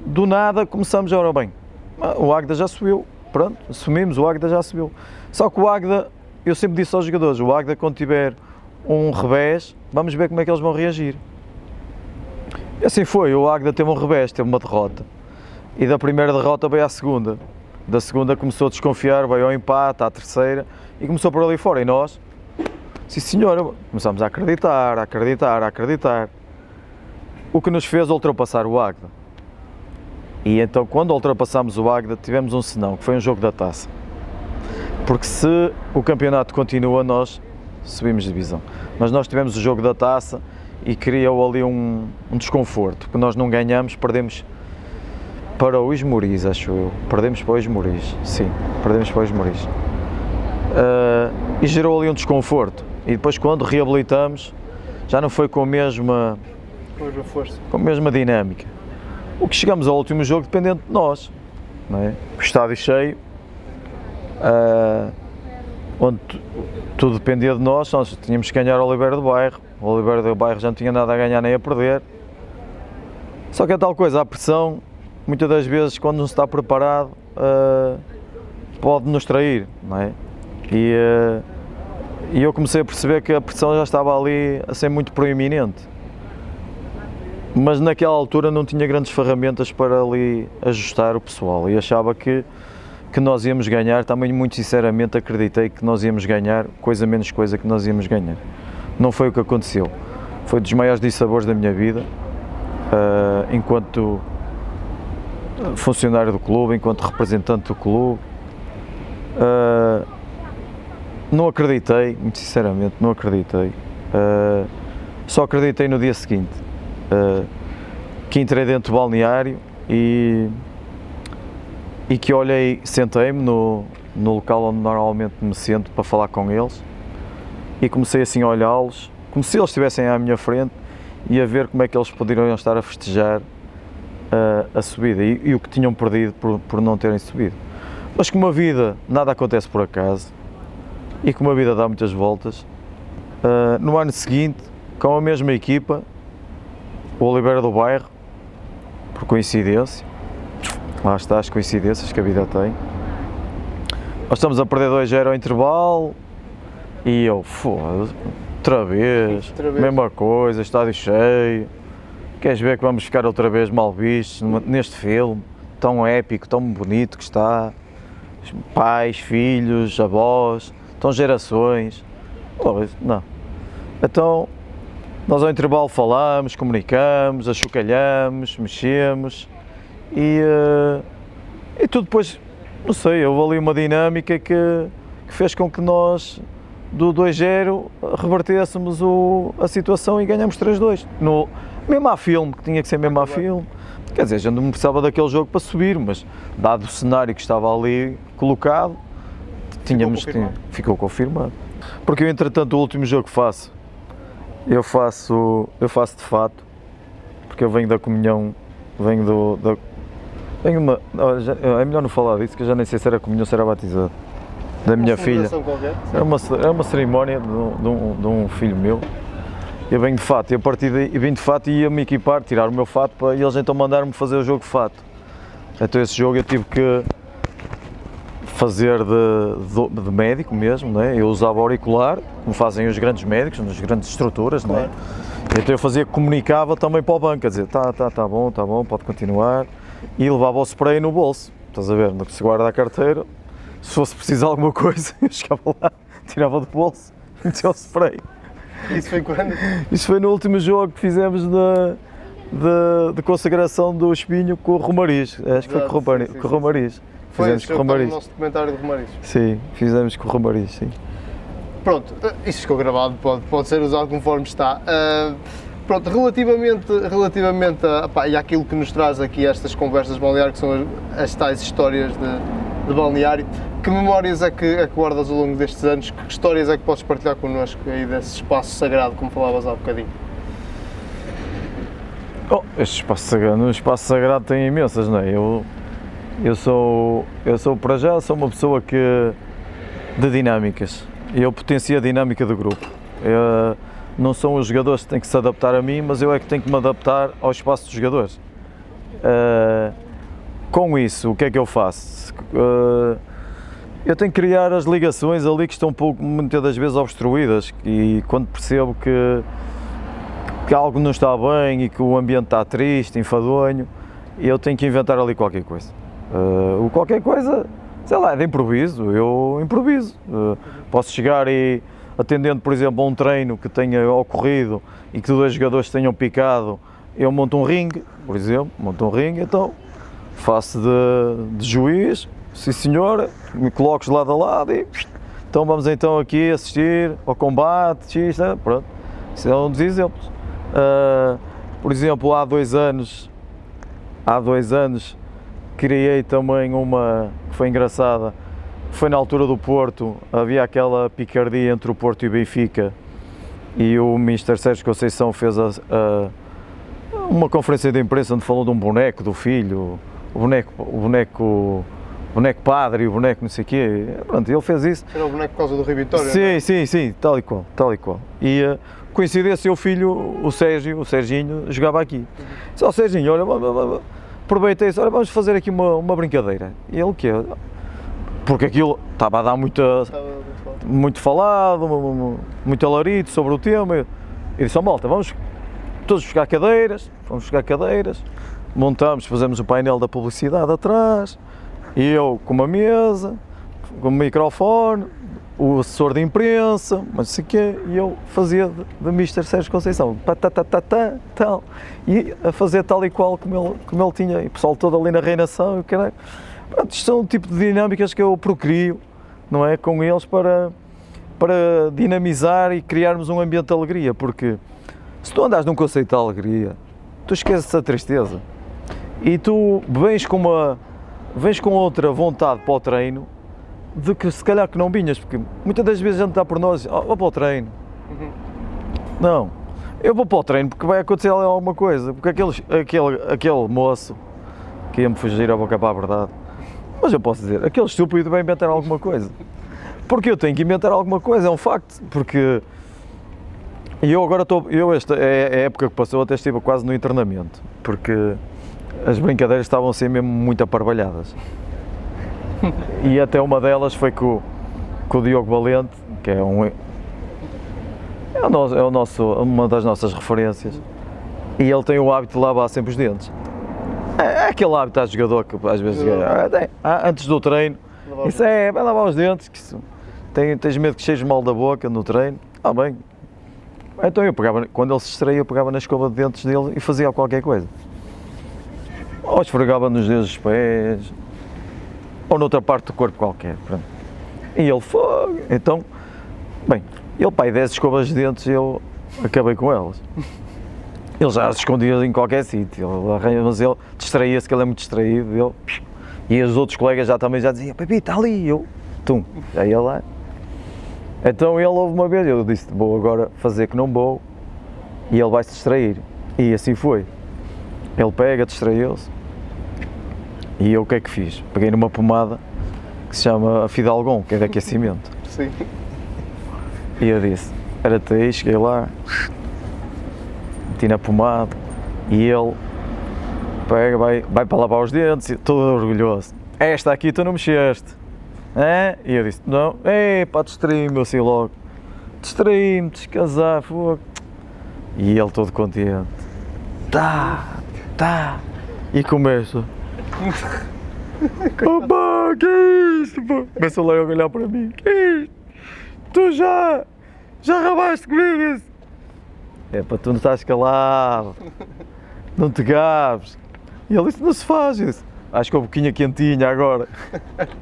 do nada, começamos a, ora bem, o Agda já subiu, pronto, assumimos, o Agda já subiu. Só que o Agda, eu sempre disse aos jogadores, o Agda quando tiver um revés, vamos ver como é que eles vão reagir. E assim foi, o Agda teve um revés, teve uma derrota. E da primeira derrota veio à segunda. Da segunda começou a desconfiar, veio ao empate, à terceira, e começou por ali fora. E nós, sim senhora, começámos a acreditar, a acreditar, a acreditar o que nos fez ultrapassar o Agda. E então, quando ultrapassámos o Agda, tivemos um senão, que foi um jogo da taça. Porque se o campeonato continua, nós subimos divisão. Mas nós tivemos o jogo da taça e criou ali um, um desconforto, porque nós não ganhamos, perdemos para o Esmoriz, acho eu. Perdemos para o Esmoriz, sim, perdemos para o Esmoriz. Uh, e gerou ali um desconforto. E depois, quando reabilitamos, já não foi com a mesma com a mesma força. Com a mesma dinâmica. O que chegamos ao último jogo dependente de nós. Não é? Estádio cheio, uh, onde tudo dependia de nós, nós tínhamos que ganhar o Oliveira do Bairro. O Oliveira do Bairro já não tinha nada a ganhar nem a perder. Só que é tal coisa, a pressão, muitas das vezes, quando não se está preparado, uh, pode nos trair, não é? E, uh, e eu comecei a perceber que a pressão já estava ali a ser muito proeminente mas naquela altura não tinha grandes ferramentas para ali ajustar o pessoal e achava que, que nós íamos ganhar, também muito sinceramente acreditei que nós íamos ganhar, coisa menos coisa que nós íamos ganhar. Não foi o que aconteceu. Foi dos maiores dissabores da minha vida, uh, enquanto funcionário do clube, enquanto representante do clube. Uh, não acreditei, muito sinceramente, não acreditei. Uh, só acreditei no dia seguinte uh, que entrei dentro do balneário e, e que olhei, sentei-me no, no local onde normalmente me sento para falar com eles e comecei assim a olhá-los, como se eles estivessem à minha frente e a ver como é que eles poderiam estar a festejar uh, a subida e, e, o que tinham perdido por, por não terem subido. Mas como a vida nada acontece por acaso e como a vida dá muitas voltas, uh, no ano seguinte, com a mesma equipa, o Oliveira do Bairro, por coincidência, lá está as coincidências que a vida tem. Nós estamos a perder 2-0 ao intervalo e eu, foda-se, outra vez, outra vez, mesma coisa, estádio cheio. Queres ver que vamos ficar outra vez mal vistos neste filme tão épico, tão bonito que está? Pais, filhos, avós, estão gerações. Não. Então, nós ao intervalo falamos, comunicamos, achocalhamos, mexemos e, uh, e tudo depois, não sei, houve ali uma dinâmica que, que fez com que nós do 2-0 revertêssemos o, a situação e ganhamos 3-2. No, mesmo a filme, que tinha que ser mesmo a filme. Quer dizer, a gente não precisava daquele jogo para subir, mas dado o cenário que estava ali colocado, tínhamos, ficou confirmado. Ficou confirmado. Porque eu, entretanto, o último jogo que faço Eu faço, eu faço de fato, porque eu venho da comunhão, venho do. Da, venho uma, é melhor não falar disso, que eu já nem sei se era comunhão, se era batizado. Da minha filha. Era uma, era uma cerimónia de, de, um, de um filho meu. Eu venho de fato, e a partir daí, eu vim de fato e ia me equipar, tirar o meu fato para, e eles então mandaram-me fazer o jogo de fato. Então esse jogo eu tive que fazer de, de, de médico mesmo, né? eu usava auricular, como fazem os grandes médicos, nas grandes estruturas, claro. né? então eu fazia, comunicava também para o banco, a dizer, tá, tá, tá bom, tá bom, pode continuar, e levava o spray no bolso, estás a ver, se guarda a carteira, se fosse preciso alguma coisa, eu chegava lá, tirava do bolso, metia o spray. Isso foi quando? Isso foi no último jogo que fizemos da, de, de, consagração do espinho com o Romariz. Acho que foi com o Romariz. Com o Romariz. Fizemos com o Romariz. no nosso documentário do Romariz. Sim, fizemos com o Romariz, sim. Pronto, isso ficou gravado, pode, pode ser usado conforme está. Uh, pronto, relativamente, relativamente a, pá, e àquilo que nos traz aqui estas conversas de balneário, que são as, as tais histórias de, de balneário, que memórias é que, é que guardas ao longo destes anos? Que histórias é que podes partilhar connosco aí desse espaço sagrado, como falavas há bocadinho? Oh, este espaço sagrado, no espaço sagrado tem imensas, não é? Eu, eu sou, eu sou para já, sou uma pessoa que de dinâmicas. Eu potencio a dinâmica do grupo. Eu, não são os jogadores que têm que se adaptar a mim, mas eu é que tenho que me adaptar ao espaço dos jogadores. Uh, com isso, o que é que eu faço? Uh, eu tenho que criar as ligações ali que estão um pouco, muitas das vezes, obstruídas e quando percebo que que algo não está bem e que o ambiente está triste, enfadonho, eu tenho que inventar ali qualquer coisa. Uh, qualquer coisa, sei lá, é de improviso, eu improviso. Uh, posso chegar e, atendendo, por exemplo, a um treino que tenha ocorrido e que dois jogadores tenham picado, eu monto um ringue, por exemplo, monto um ringue, então faço de, de juiz, sim senhor, me coloco de lado a lado e então vamos então aqui assistir ao combate, x, né? pronto. Isso é um dos exemplos. Uh, por exemplo, há dois anos, há dois anos, criei também uma que foi engraçada. Foi na altura do Porto, havia aquela picardia entre o Porto e o Benfica e o Mr. Sérgio Conceição fez a, a, uma conferência de imprensa onde falou de um boneco do filho, o boneco, o boneco, o boneco padre, o boneco não sei o quê. Pronto, ele fez isso. Era o boneco por causa do Rio Vitória? Sim, é? sim, sim, tal e qual, tal e qual. E, uh, coincidência, o filho, o Sérgio, o Serginho, jogava aqui. Disse ao Serginho, olha, aproveitei isso, olha, vamos fazer aqui uma, uma brincadeira. E ele o quê? Porque aquilo estava a dar muita, muito falado, muito alarido sobre o tema. E disse, oh, malta, vamos todos buscar cadeiras, vamos buscar cadeiras, montamos, fazemos o painel da publicidade atrás, e eu com uma mesa, com um microfone, o assessor de imprensa, mas sei quê, e eu fazia de, de Mr. Sérgio Conceição, patatatata, tal, e a fazer tal e qual como ele, como ele tinha, e o pessoal todo ali na reinação, e caralho. Pronto, isto são o tipo de dinâmicas que eu procrio, não é, com eles para, para dinamizar e criarmos um ambiente de alegria, porque se tu andas num conceito de alegria, tu esqueces a tristeza, e tu vens com uma, vens com outra vontade para o treino, de que se calhar que não vinhas, porque muitas das vezes a gente está por nós, oh, vou para o treino. Uhum. Não, eu vou para o treino porque vai acontecer alguma coisa, porque aquele, aquele, aquele moço que ia-me fugir a boca para a verdade, mas eu posso dizer, aquele estúpido vai inventar alguma coisa. Porque eu tenho que inventar alguma coisa, é um facto, porque eu agora estou, eu esta é a época que passou, até estive quase no internamento, porque as brincadeiras estavam a ser mesmo muito aparvalhadas. e até uma delas foi com, com o Diogo Valente, que é um. É, o nosso, é o nosso, uma das nossas referências. E ele tem o hábito de lavar sempre os dentes. É, é aquele hábito a jogador que às vezes é, é, antes do treino. Isso é, vai lavar os dentes, que isso, tem, tens medo que chejes mal da boca no treino. Ah bem. Então eu pegava, quando ele se distraía, eu pegava na escova de dentes dele e fazia qualquer coisa. Ou esfregava nos dedos dos pés, ou noutra parte do corpo qualquer. Pronto. E ele foi. Então, bem, ele pai 10 escovas de dentes e eu acabei com elas. Ele já se escondia em qualquer sítio, mas ele distraía-se, que ele é muito distraído. Ele, e os outros colegas já também já diziam: Pepe, está ali. E eu, tum, já ia lá. Então ele houve uma vez, eu disse: Vou agora fazer que não vou e ele vai se distrair. E assim foi. Ele pega, distraiu-se. E eu o que é que fiz? Peguei numa pomada que se chama Fidalgon, que é de aquecimento. Sim. E eu disse, era-te aí, cheguei lá, meti na pomada e ele pega, vai, vai para lavar os dentes, e todo orgulhoso. Esta aqui tu não mexeste. É? E eu disse, não, é pá, distraí-me assim logo. Distraí-me, descasar, fogo. E ele todo contente. Tá, tá. E começa. Opa, que é isto, pá? Começa logo a olhar para mim. Que é isto? Tu já, já rabaste comigo isso? É para tu não estás calado. Não te gabes. E ele disse, não se faz isso. Acho que a boquinha quentinha agora.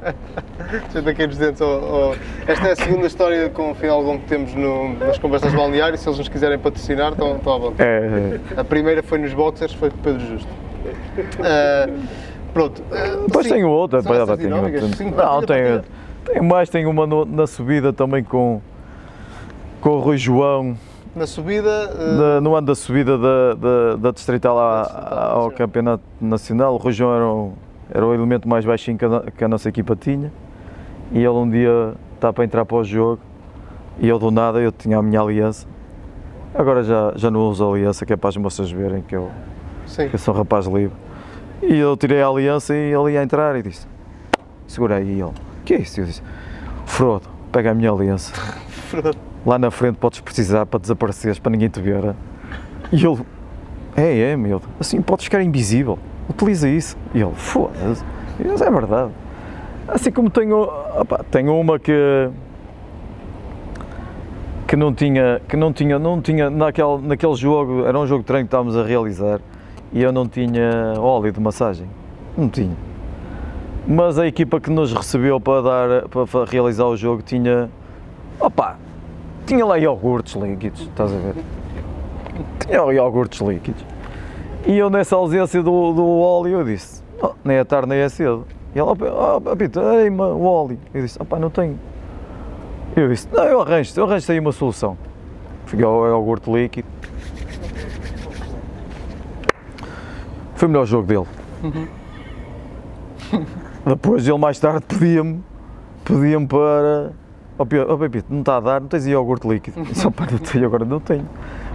Senta aqui nos dentes. Oh, oh. Esta é a segunda história com o final que temos no, nas conversas de balneário. Se eles nos quiserem patrocinar, estão, à vontade. É, A primeira foi nos boxers, foi com o Pedro Justo. Ah, pronto. ah, Depois sim, tenho outra. estas tenho dinâmicas? outra. Sim, Não, partilha. tenho mais, tenho uma no- na subida também com, com o Rui João, Na subida, da- no ano da subida da, da, da Distrital à- Distrital ao Nacional. Campeonato Nacional. O Rui João era o, era o elemento mais baixinho que a, que a nossa equipa tinha e ele um dia está para entrar para o jogo e eu do nada eu tinha a minha aliança. Agora já, já não uso aliança, que é para as moças verem que eu, sim. que eu sou um rapaz livre. E eu tirei a aliança e ele ia entrar e disse: Segura aí. E ele: Que é isso? Eu disse: Frodo, pega a minha aliança. Lá na frente podes precisar para desapareceres, para ninguém te ver. E ele: É, é, meu. Assim podes ficar invisível. Utiliza isso. E ele: Foda-se. Eu, É verdade. Assim como tenho, opá, tenho uma que que não tinha, que não tinha, não tinha naquele, naquele jogo, era um jogo de treino que estávamos a realizar e eu não tinha óleo de massagem. Não tinha. Mas a equipa que nos recebeu para dar para realizar o jogo tinha opa, tinha lá iogurtes líquidos, estás a ver? Tinha iogurtes líquidos. E eu nessa ausência do, do óleo eu disse, "Oh, nem é tarde nem é cedo. E ele, oh, Pito, ei-me o óleo. Eu disse, opá, não tenho. Eu disse, não, eu arranjo, eu arranjo aí uma solução. Fui ao iogurte líquido. Foi o melhor jogo dele. Depois ele mais tarde pedia-me, pedia-me para. Oh, Pepito, não está a dar, não tens iogurte líquido. Só para não tenho agora, não tenho.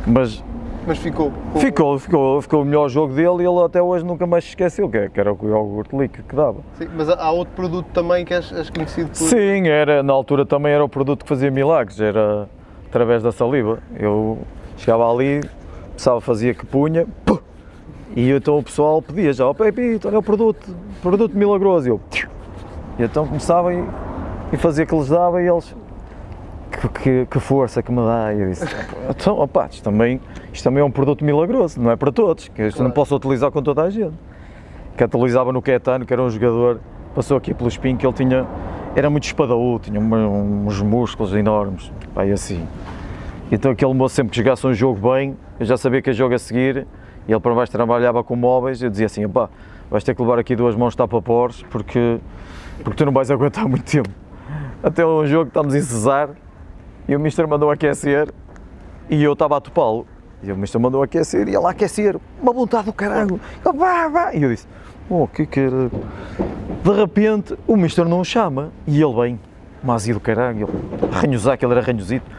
Mas Mas ficou. com- ficou, ficou, ficou o melhor jogo dele e ele até hoje nunca mais se esqueceu, que, é- que era o iogurte líquido que dava. Sim, mas há outro produto também que és, és conhecido por. Sim, era, na altura também era o produto que fazia milagres, era através da saliva. Eu chegava ali, pensava, fazia que punha, e então o pessoal pedia já, ó Pepito, olha o produto, produto milagroso. E eu, e então começava e, e fazia que lhes dava e eles, que, que, que força que me dá. E eu disse, então, opá, isto também, isto também é um produto milagroso, não é para todos, que isto não Claro. posso utilizar com toda a gente. Que utilizava no Caetano, que era um jogador, passou aqui pelo espinho, que ele tinha, era muito espadaúdo, tinha uns músculos enormes, pá, e assim. Então aquele moço sempre que jogasse um jogo bem, eu já sabia que a jogo a seguir, e ele para baixo trabalhava com móveis, eu dizia assim, pá, vais ter que levar aqui duas mãos tapa-pores, porque, porque tu não vais aguentar muito tempo. Até um jogo que estamos em Cesar, e o Mister mandou aquecer, e eu estava a topá-lo. E o Mister mandou aquecer, e ele a aquecer, uma vontade do caralho, e eu disse, oh, que caralho. De repente, o Mister não o chama, e ele vem, mazio do caralho, ele arranhosar, que ele era arranhosito.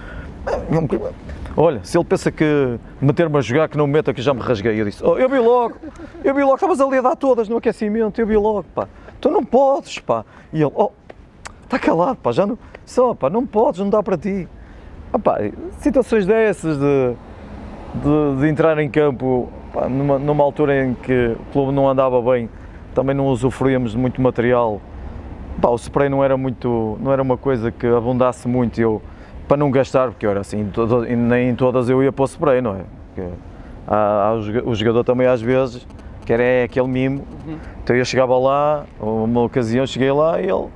Olha, se ele pensa que meter-me a jogar que não me meta que já me rasguei, eu disse, oh, eu vi logo, eu vi logo, estavas ali a dar todas no aquecimento, eu vi logo, pá, tu não podes, pá. E ele, oh, está calado, pá, já não, só, pá, não podes, não dá para ti. Ah, pá, situações dessas de, de, de entrar em campo pá, numa, numa altura em que o clube não andava bem, também não usufruíamos de muito material. Pá, o spray não era muito, não era uma coisa que abundasse muito, eu, para não gastar, porque era assim, todo- nem em todas eu ia para o spray, não é? Porque há, há o joga- o jogador também às vezes, que era é aquele mimo, então eu chegava lá, uma ocasião cheguei lá e ele,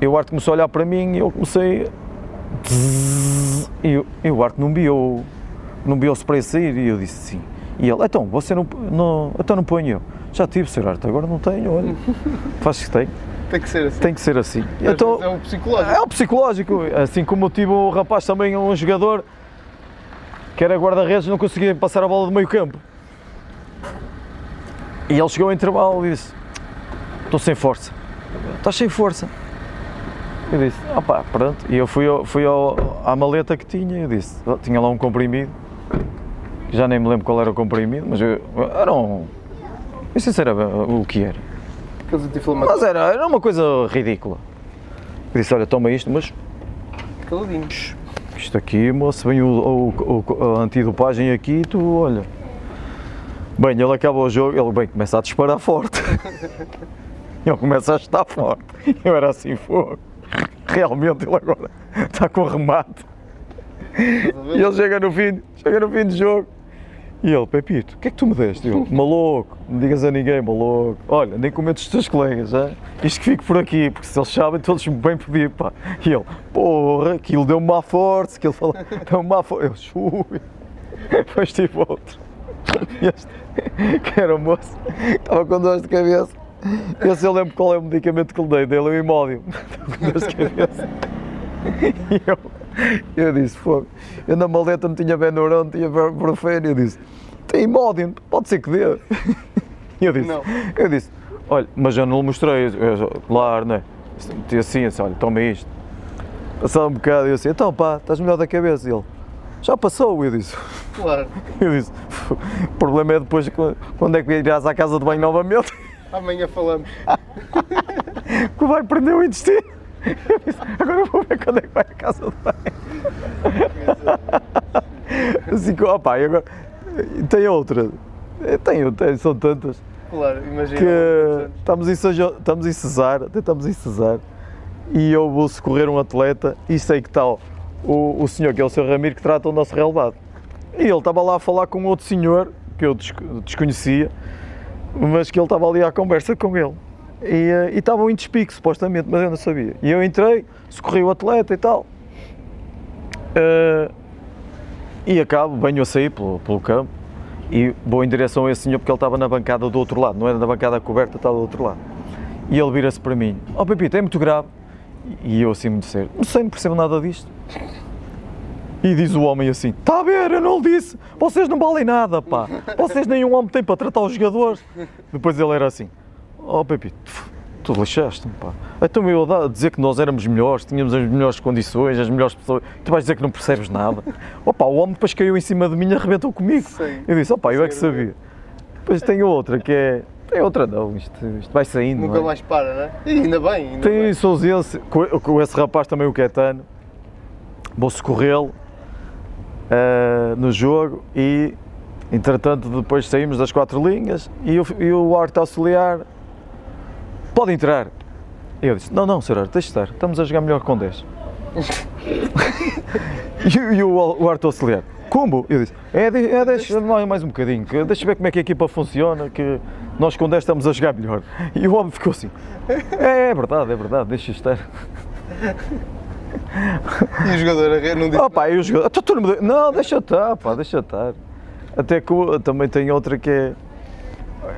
e o Arte começou a olhar para mim e eu comecei, e, e o Arte não viu, não viu o spray sair e eu disse sim. E ele, então, você não, não, então não ponho eu. Já tive, Sr. Arte, agora não tenho, olha, faz que tem, Tem que ser assim. tem que ser assim. Então, é um psicológico. é o psicológico, assim como eu tive o rapaz também, um jogador, que era guarda-redes, não conseguia passar a bola do meio campo. E ele chegou ao intervalo e disse: Estou sem força. Estás sem força. Eu disse: Ah pá, pronto. E eu fui, ao, fui ao, à maleta que tinha e eu disse: "Oh, Tinha lá um comprimido. Já nem me lembro qual era o comprimido, mas eu, era um. Eu sei se era o que era. Aqueles anti-inflamatórios. Mas era, era uma coisa ridícula. Eu disse: Olha, toma isto, mas Caladinhos. isto aqui, moço, vem o, o, o- a antidopagem aqui e tu, olha. Bem, ele acaba o jogo, ele bem, começa a disparar forte. ele começa a estar forte. Eu era assim, fogo. Realmente ele agora está com remate. E ele chega no fim, chega no fim do jogo. E ele, Pepito, o que é que tu me deste? Eu, maluco, não digas a ninguém, maluco. Olha, nem comentes os teus colegas, já? isto que fico por aqui, porque se eles sabem, todos me bem pedir, pá. E ele, porra, aquilo deu-me má forte, aquilo falou, deu-me má forte. Eu, chui. Depois tive outro. Este, que era o moço, que estava com dores de cabeça. Esse eu lembro qual é o medicamento que lhe dei, dele é o imódio. Estava com dores de cabeça. E eu, eu disse, fogo, eu na maleta não tinha Benuron, não tinha Brufeno, eu disse, tem imódio, pode ser que dê. E eu disse, Não. eu disse, olha, mas eu não lhe mostrei, eu, claro, não é? Meti assim, assim, olha, toma isto. Passado um bocado, eu disse, então pá, estás melhor da cabeça? E ele, já passou, eu disse. Claro. Eu disse, o problema é depois qu- quando é que irás à casa de banho novamente, Amanhã falamos. que vai prender o intestino. Agora eu vou ver quando é que vai à casa de banho. Assim, opá, e agora, tem outra, tem, tem, são tantas, Claro, imagina. que estamos em, Seja- estamos em Cesar, até estamos em Cesar, e eu vou socorrer um atleta e sei que está o, o senhor, que é o Sr. Ramiro, que trata o nosso relevado. E ele estava lá a falar com outro senhor, que eu desco- desconhecia, mas que ele estava ali à conversa com ele. E, eh, e estavam em despique, supostamente, mas eu não sabia. E eu entrei, socorri o atleta e tal. Eh, e acabo, venho a sair pelo, pelo campo e vou em direção a esse senhor porque ele estava na bancada do outro lado, não era na bancada coberta, estava do outro lado. E ele vira-se para mim: oh, Pepito, é muito grave. E eu assim, muito sério: Não sei, não percebo nada disto. E diz o homem assim: Está a ver, eu não lhe disse, vocês não valem nada, pá. Vocês nenhum homem tem para tratar os jogadores. Depois ele era assim: oh, Pepito, tu lixaste-me, pá. Então eu a dizer que nós éramos melhores, tínhamos as melhores condições, as melhores pessoas. Tu vais dizer que não percebes nada. Opa, o homem depois caiu em cima de mim e arrebentou comigo. Sim. Eu disse: Opa, eu é que sabia. Depois tem outra que é. Tem outra não, isto, isto vai saindo. Nunca é? mais para, não é? E ainda bem, ainda Tem. Sousense, com, com esse rapaz também, o Caetano. Vou socorrê-lo ah, no jogo e, entretanto, depois saímos das quatro linhas e o, e o arte auxiliar pode entrar. Eu disse: Não, não, senhor, arte, deixe estar, estamos a jogar melhor com 10. e, o- e o, o arte auxiliar: Como? Eu disse: É, de- é deixa mais, mais um bocadinho, que- deixa ver como é que a equipa funciona, que nós com 10 estamos a jogar melhor. E o homem ficou assim: É, é verdade, é verdade, deixa estar. E o jogador não disse. Oh, pá, e o jogador, "Tu- tu não, não, deixa estar, pá, deixa estar. Até que também tem outra que é.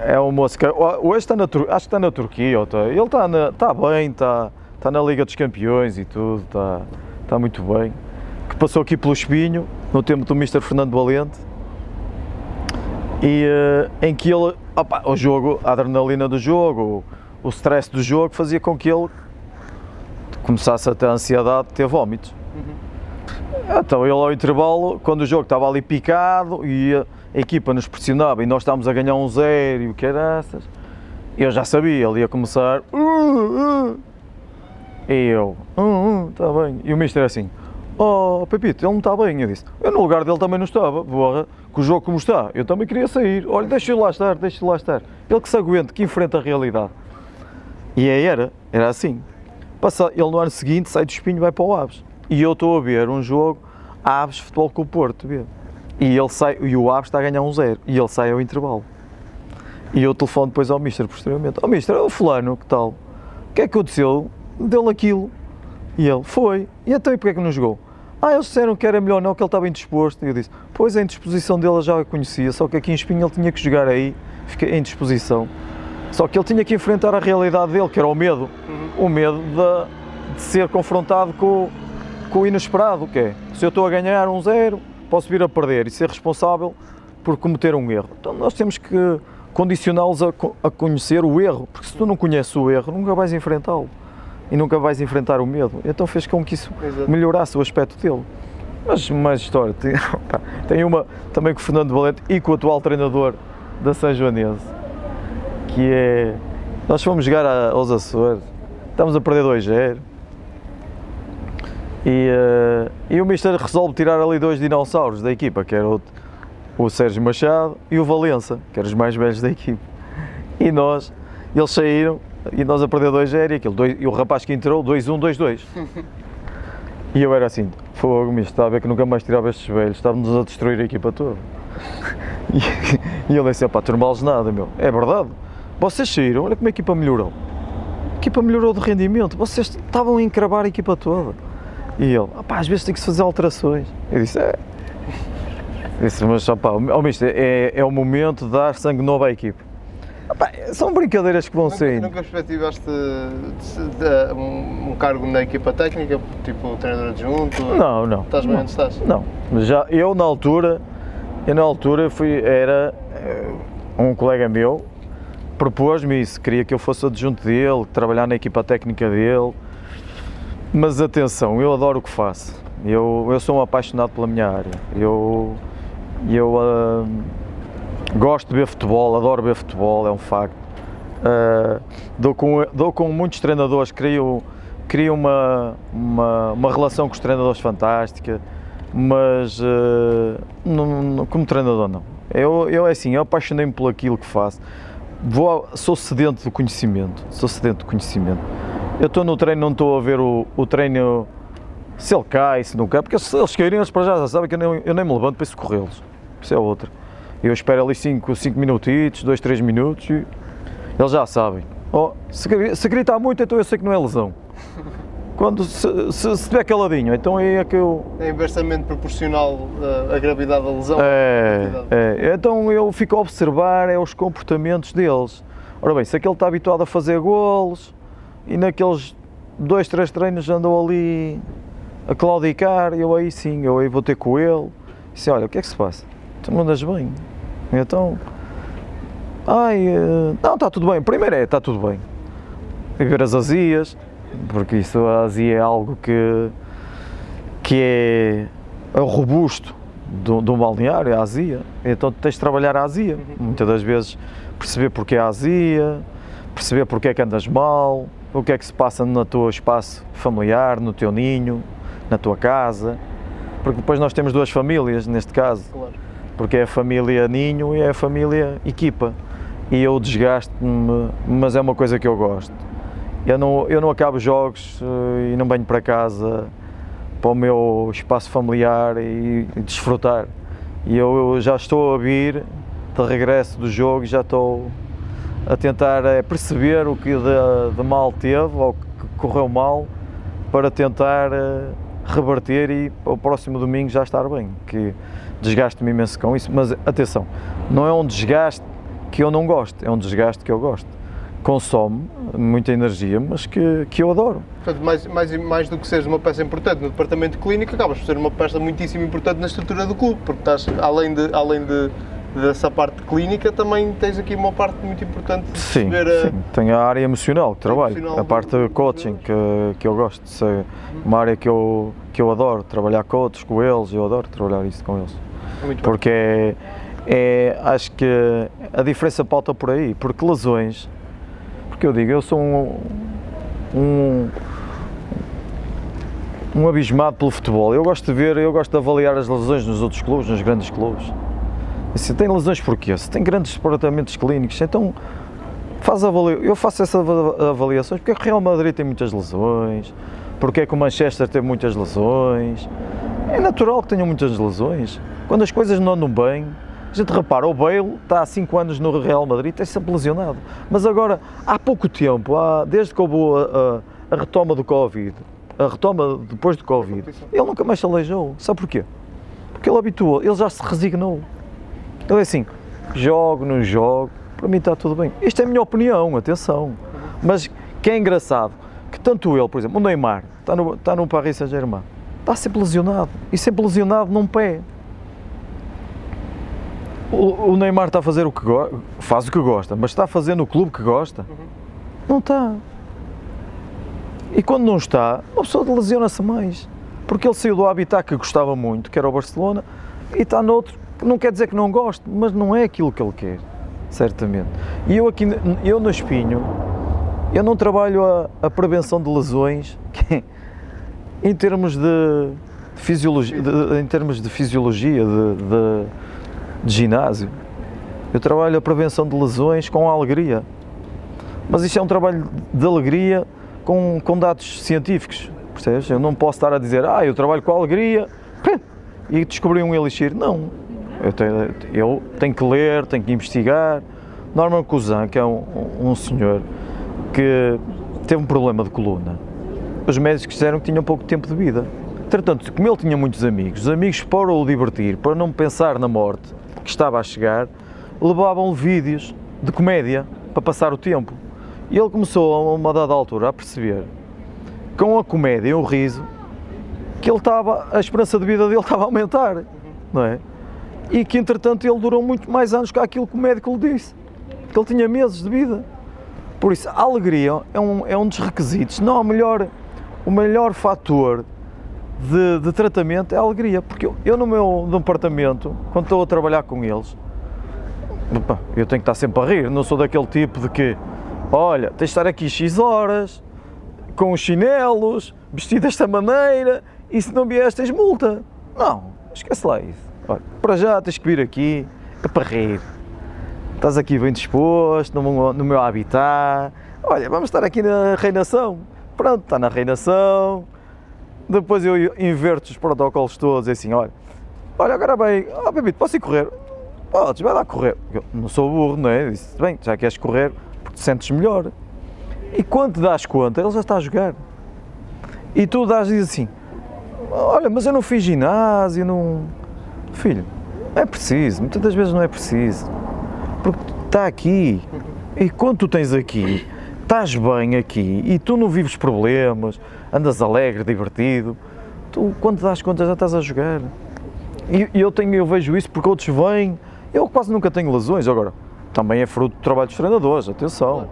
É um moço que hoje está na, Tur- acho que está na Turquia, ele está, na, está bem, está, está na Liga dos Campeões e tudo, está, está muito bem. Que passou aqui pelo Espinho, no tempo do Mr. Fernando Valente, e eh, em que ele, opa, o jogo, a adrenalina do jogo, o, o stress do jogo fazia com que ele começasse a ter ansiedade de ter vómitos. Então ele ao intervalo, quando o jogo estava ali picado e a, equipa nos pressionava e nós estávamos a ganhar um zero e o que era essas, eu já sabia, ele ia começar. "Uh, uh." E eu, está bem. E o mister assim, oh Pepito, ele não está bem. Eu disse, eu no lugar dele também não estava, porra, com o jogo como está, eu também queria sair. Olha, deixa-o lá estar, deixa-o lá estar. Ele que se aguente, que enfrenta a realidade. E aí era, era assim. Passa, ele no ano seguinte sai do Espinho vai para o Aves. E eu estou a ver um jogo Aves Futebol com o Porto. Vê. E, ele sai, e o Aves está a ganhar um zero. E ele sai ao intervalo. E eu telefono depois ao Mister posteriormente. Ó Mister, o fulano, que tal? O que é que aconteceu? Deu-lhe aquilo. E ele, foi. E então e porquê é que não jogou? Ah, eles disseram que era melhor não, que ele estava indisposto. E eu disse, pois a indisposição dele já a conhecia, só que aqui em Espinho ele tinha que jogar aí, fiquei em disposição. Só que ele tinha que enfrentar a realidade dele, que era o medo. O medo de, de ser confrontado com, com o inesperado, que é, se eu estou a ganhar um zero, posso vir a perder e ser responsável por cometer um erro. Então nós temos que condicioná-los a, a, conhecer o erro, porque se tu não conheces o erro, nunca vais enfrentá-lo e nunca vais enfrentar o medo. Então fez com que isso Exato. melhorasse o aspecto dele. Mas mais história, tem, tem uma também com o Fernando Valente e com o atual treinador da São Joanense, que é, nós fomos jogar aos Açores, estamos a perder 2-0, e, uh, e o Mister resolve tirar ali dois dinossauros da equipa, que era o, o Sérgio Machado e o Valença, que eram os mais velhos da equipa. E nós, eles saíram e nós a perder 2-0 e, aquilo, dois, e o rapaz que entrou, 2-1, 2-2. E eu era assim, fogo, misto, está a ver que nunca mais tirava estes velhos, estávamos a destruir a equipa toda. E, e ele disse, pá, tu não vales nada, meu. É verdade. Vocês saíram, olha como a equipa melhorou. A equipa melhorou de rendimento, vocês estavam a encravar a equipa toda. E ele, pá, às vezes tem que se fazer alterações. Eu disse, é. Eu disse, mas pá, oh, misto, é, é o momento de dar sangue novo à equipe. Opa, são brincadeiras que vão nunca, saindo. Nunca perspectivaste um, um, cargo na equipa técnica, tipo treinador adjunto? Não, não. Estás bem não, onde estás? Não, já eu na altura, eu na altura fui, era eh, um colega meu, propôs-me isso, queria que eu fosse adjunto dele, trabalhar na equipa técnica dele, mas atenção, eu adoro o que faço, eu, eu sou um apaixonado pela minha área, eu, eu uh, Gosto de ver futebol, adoro ver futebol, é um facto. Uh, dou, com, dou com muitos treinadores, crio, crio uma, uma, uma relação com os treinadores fantástica, mas uh, não, não, como treinador não. Eu, eu é assim, eu apaixonei-me por aquilo que faço. Vou, sou sedento do conhecimento, sou sedento do conhecimento. Eu estou no treino, não estou a ver o, o treino se ele cai, se não cai, porque se eles caírem, eles para já já sabem que eu nem, eu nem me levanto para socorrê-los. Isso é outra. Eu espero ali 5 minutitos, 2, 3 minutos e eles já sabem. Oh, se, se gritar muito, então eu sei que não é lesão. Quando se, se, se estiver caladinho, então aí é que eu. É inversamente proporcional à gravidade da lesão. É, é, então eu fico a observar é, os comportamentos deles. Ora bem, se aquele está habituado a fazer golos e naqueles dois, três treinos andam ali a claudicar, eu aí sim, eu aí vou ter com ele. E disse, olha, o que é que se passa? Tu não andas bem. Então, ai, eh, não, está tudo bem. Primeiro é, está tudo bem. Viver as azias, porque isso, a azia é algo que, que é, é robusto do, do balneário, a azia. Então tens de trabalhar a azia. Uhum. Muitas das vezes perceber porque é a azia, perceber porque é que andas mal, o que é que se passa no teu espaço familiar, no teu ninho, na tua casa. Porque depois nós temos duas famílias, neste caso. Claro porque é a família ninho e é a família equipa. E eu desgasto-me, mas é uma coisa que eu gosto. Eu não, eu não acabo jogos eh, e não venho para casa para o meu espaço familiar e, e desfrutar. E eu, eu, já estou a vir de regresso do jogo e já estou a tentar é, perceber o que de, de, mal teve ou que correu mal para tentar é, reverter e o próximo domingo já estar bem. Que desgasto-me imenso com isso, mas atenção, não é um desgaste que eu não gosto, é um desgaste que eu gosto. Consome muita energia, mas que, que eu adoro. Portanto, mais, mais, mais do que seres uma peça importante no departamento clínico, acabas por ser uma peça muitíssimo importante na estrutura do clube, porque estás, além de, além de dessa parte clínica, também tens aqui uma parte muito importante de sim, a... sim, tenho a área emocional que trabalho, emocional a parte de coaching que, que eu gosto, de ser uma área que eu, que eu adoro, trabalhar coaches com eles, eu adoro trabalhar isso com eles. Muito porque é, é, acho que a diferença pauta por aí, porque lesões, porque eu digo, eu sou um, um, um abismado pelo futebol, eu gosto de ver, eu gosto de avaliar as lesões nos outros clubes, nos grandes clubes. Se tem lesões porquê? Se tem grandes departamentos clínicos, então faz avalia... eu faço essas avaliações porque é que o Real Madrid tem muitas lesões, porque é que o Manchester tem muitas lesões. É natural que tenham muitas lesões. Quando as coisas não andam bem, a gente repara, o Bale está há 5 anos no Real Madrid, está sempre lesionado. Mas agora, há pouco tempo, há, desde que houve a, a, a, retoma do Covid, a retoma depois do Covid, ele nunca mais se aleijou. Sabe porquê? Porque ele habituou, ele já se resignou. Ele é assim, jogo, não jogo, para mim está tudo bem. Isto é a minha opinião, atenção. Mas que é engraçado, que tanto ele, por exemplo, o Neymar, está no, está no Paris Saint-Germain, está sempre lesionado, e sempre lesionado num pé. o, o Neymar está a fazer o que faz o que gosta, mas está a fazer no clube que gosta? Não está. E quando não está, a pessoa lesiona-se mais. Porque ele saiu do habitat que gostava muito, que era o Barcelona, e está noutro, não quer dizer que não goste, mas não é aquilo que ele quer, certamente. E eu aqui, eu no Espinho, eu não trabalho a, a prevenção de lesões que, em termos de, fisiologia, de, em termos de fisiologia, de, de, de ginásio. Eu trabalho a prevenção de lesões com alegria. Mas isto é um trabalho de alegria com, com dados científicos, percebes? Eu não posso estar a dizer, ah, eu trabalho com alegria e descobri um elixir. Não. Eu tenho, eu tenho que ler, tenho que investigar. Norman Cousin, que é um, um senhor que teve um problema de coluna, os médicos disseram que tinha pouco tempo de vida. Entretanto, como ele tinha muitos amigos, os amigos para o divertir, para não pensar na morte que estava a chegar, levavam-lhe vídeos de comédia para passar o tempo. E ele começou a uma dada altura a perceber, com a comédia e o riso, que ele estava, a esperança de vida dele estava a aumentar, não é? E que entretanto ele durou muito mais anos que aquilo que o médico lhe disse, que ele tinha meses de vida. Por isso, a alegria é um, é um dos requisitos, não o melhor, o melhor fator de, de, tratamento é a alegria, porque eu, eu no meu departamento, quando estou a trabalhar com eles, eu tenho que estar sempre a rir, não sou daquele tipo de que olha, tens de estar aqui X horas, com os chinelos, vestido desta maneira, e se não vieres tens multa. Não, esquece lá isso. Olha, para já tens que vir aqui, é para rir. Estás aqui bem disposto, no meu, no meu habitat. Olha, vamos estar aqui na reinação. Pronto, está na reinação. Depois eu inverto os protocolos todos e assim, olha, olha, agora bem, oh, bebito, posso ir correr? Podes, vai lá correr. Eu não sou burro, não é? Disse, bem, já queres correr, te sentes melhor. E quando te das conta, ele já está a jogar. E tu dás e dizes assim: Olha, mas eu não fiz ginásio, não. Filho, é preciso, muitas das vezes não é preciso. Porque está aqui. E quando tu tens aqui, estás bem aqui e tu não vives problemas, andas alegre, divertido, tu quando das contas já estás a jogar. E eu, tenho, eu vejo isso porque outros vêm, eu quase nunca tenho lesões. Agora, também é fruto do trabalho dos treinadores, atenção.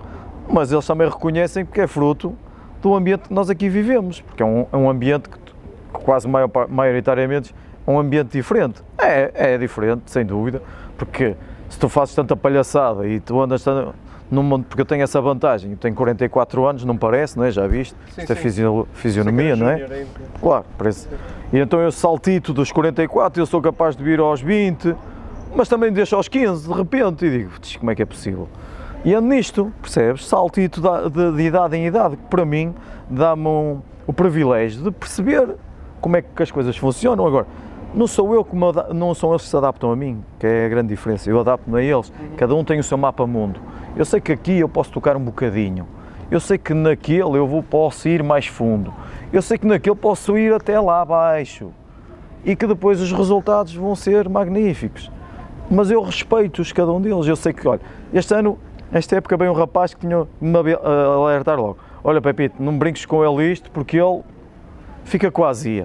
Mas eles também reconhecem que é fruto do ambiente que nós aqui vivemos, porque é um, é um ambiente que, que quase maior, maioritariamente um ambiente diferente. É, é diferente, sem dúvida, porque se tu fazes tanta palhaçada e tu andas tanto, num, porque eu tenho essa vantagem, eu tenho 44 anos, não parece, não é? Já viste? Sim, Isto é fisio, fisionomia, não é? Claro, parece. E então eu saltito dos 44, eu sou capaz de vir aos 20, mas também deixo aos 15 de repente e digo, como é que é possível? E ando nisto, percebes? Saltito de, de idade em idade, que para mim dá-me um, o privilégio de perceber como é que as coisas funcionam. Agora, não sou eu que me, não são eles que se adaptam a mim, que é a grande diferença. Eu adapto-me a eles. Uhum. Cada um tem o seu mapa mundo. Eu sei que aqui eu posso tocar um bocadinho. Eu sei que naquele eu vou, posso ir mais fundo. Eu sei que naquele posso ir até lá abaixo. E que depois os resultados vão ser magníficos mas eu respeito-os, cada um deles. Eu sei que, olha, este ano, esta época, veio um rapaz que tinha me a alertar logo: Olha, Pepito, não brinques com ele isto porque ele fica com a azia.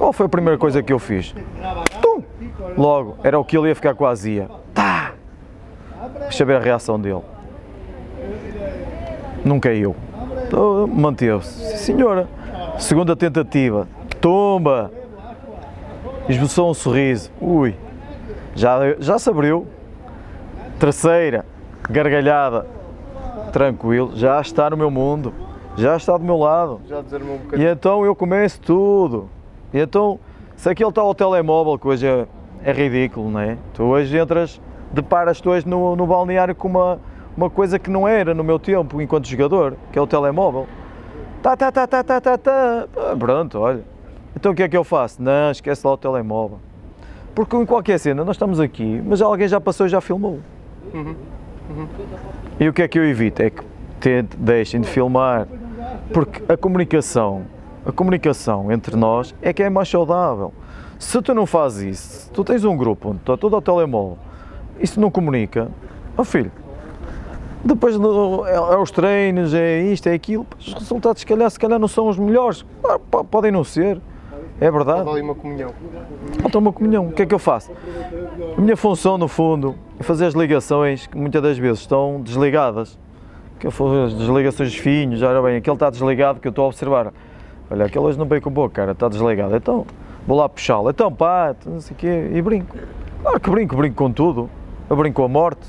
Qual foi a primeira coisa que eu fiz? Tum! Logo, era o que ele ia ficar com a azia. Tá! Deixa ver a reação dele. Não caiu. Então, manteve-se. Senhora, segunda tentativa. Tumba! esboçou um sorriso. Ui, já, já se abriu. Terceira, gargalhada. Tranquilo, já está no meu mundo. Já está do meu lado. Já um bocadinho. E então eu começo tudo. E então, se aquele está ao telemóvel, que hoje é, é ridículo, não é? Tu hoje entras, deparas-te hoje no, no balneário com uma, uma coisa que não era no meu tempo enquanto jogador, que é o telemóvel. Tá, tá, tá, tá, tá, tá, tá. Pronto, olha. Então o que é que eu faço? Não, esquece lá o telemóvel. Porque em qualquer cena, nós estamos aqui, mas alguém já passou e já filmou. Uhum. Uhum. E o que é que eu evito? É que deixem de filmar. Porque a comunicação, a comunicação entre nós é que é mais saudável. Se tu não fazes isso, se tu tens um grupo onde está todo ao telemóvel e se não comunica, ó oh filho, depois é, é os treinos, é isto, é aquilo, os resultados se calhar, se calhar não são os melhores, podem não ser, É verdade. Falta ali uma comunhão. Falta uma comunhão. O que é que eu faço? A minha função, no fundo, é fazer as ligações que muitas das vezes estão desligadas. Que eu faço as desligações dos finhos, ora bem, aquele está desligado que eu estou a observar. Olha, aquele hoje não veio com boa cara, está desligado. Então, vou lá puxá-lo. Então, pá, não sei o quê, e brinco. Claro que brinco, brinco com tudo. Eu brinco com a morte.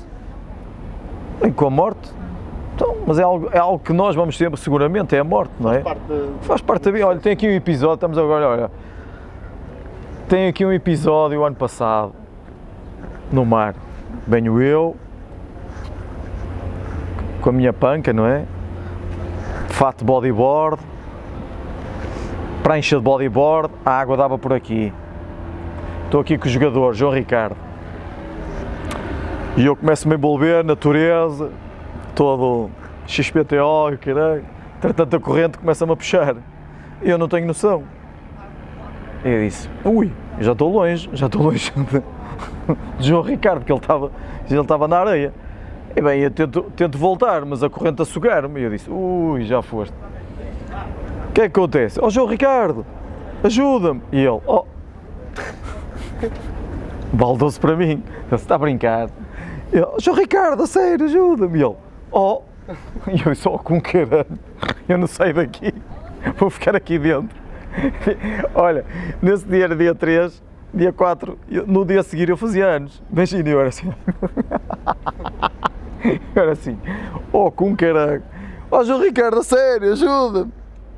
Brinco com a morte. Então, mas é algo, é algo que nós vamos ter seguramente, é a morte, não é? Parte de- Faz parte da vida. Olha, tem aqui um episódio, estamos agora, olha. Tem aqui um episódio o ano passado, no mar. Venho eu, com a minha panca, não é? Fato bodyboard, prancha de bodyboard, a água dava por aqui. Estou aqui com o jogador, João Ricardo. E eu começo-me a envolver, natureza, todo XPTO, caralho. Entretanto, a corrente começa-me a puxar. Eu não tenho noção. E eu disse: Ui, já estou longe, já estou longe de, João Ricardo, que ele estava, ele estava na areia. E bem, eu tento, tento voltar, mas a corrente a sugar-me. E eu disse: Ui, já foste. O que é que acontece? Ó João Ricardo, ajuda-me. E ele: Oh, baldou-se para mim. Ele está a brincar. E eu, João Ricardo, a sério, ajuda-me. E ele: Oh, e eu só com caralho, eu não saio daqui, vou ficar aqui dentro. Olha, nesse dia era dia 3, dia 4, eu- no dia a seguir eu fazia anos. Imagina, eu era assim. Eu era assim, oh, com caralho. Oh, João Ricardo, a sério, ajuda-me.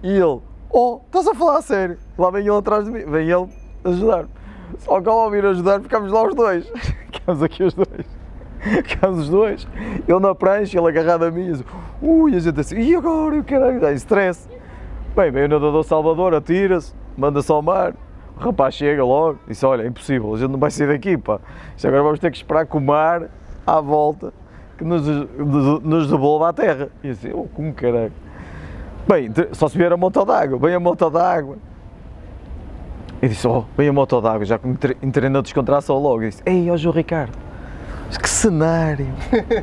E ele, oh, estás a falar a sério? Lá vem ele atrás de mim, vem ele ajudar-me. Só que ao vir ajudar, ficámos lá os dois. Ficámos aqui os dois. Ficámos os dois. Ele na prancha, ele agarrado a mim. Ui, a gente assim, e agora? O caralho, dá stress. Bem, vem o nadador Salvador, atira-se, manda-se ao mar. O rapaz chega logo, disse: Olha, é impossível, a gente não vai sair daqui, pá. Agora vamos ter que esperar que o mar, à volta, que nos, nos, devolva à terra. E assim, oh, como caralho. Bem, só se vier a moto d'água, vem a moto d'água. E disse: Oh, vem a moto d'água, já que me tre- entrei na descontração logo. E disse: Ei, ó João Ricardo, que cenário!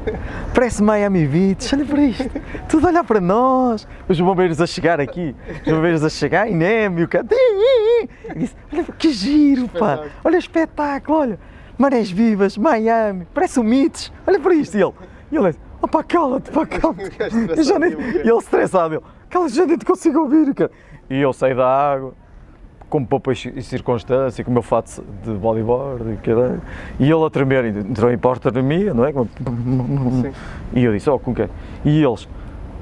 Parece Miami Beach, olha para isto, tudo a olhar para nós. Os bombeiros a chegar aqui, os bombeiros a chegar, e Neme, o cara. E disse: Olha que giro, pá, olha o espetáculo, olha, marés vivas, Miami, parece o Mitch, olha para isto. E ele, e ele disse: Opa, cala-te, pá, cala-te. Nem, e ele estressado, ele, cala-te, já nem te consigo ouvir, cara. E eu saí da água, como poupa e circunstância, com o meu fato de bodyboard e caralho. E ele a tremer, entrou em porta-anemia, não é? Sim. E eu disse, ó, com quem? E eles,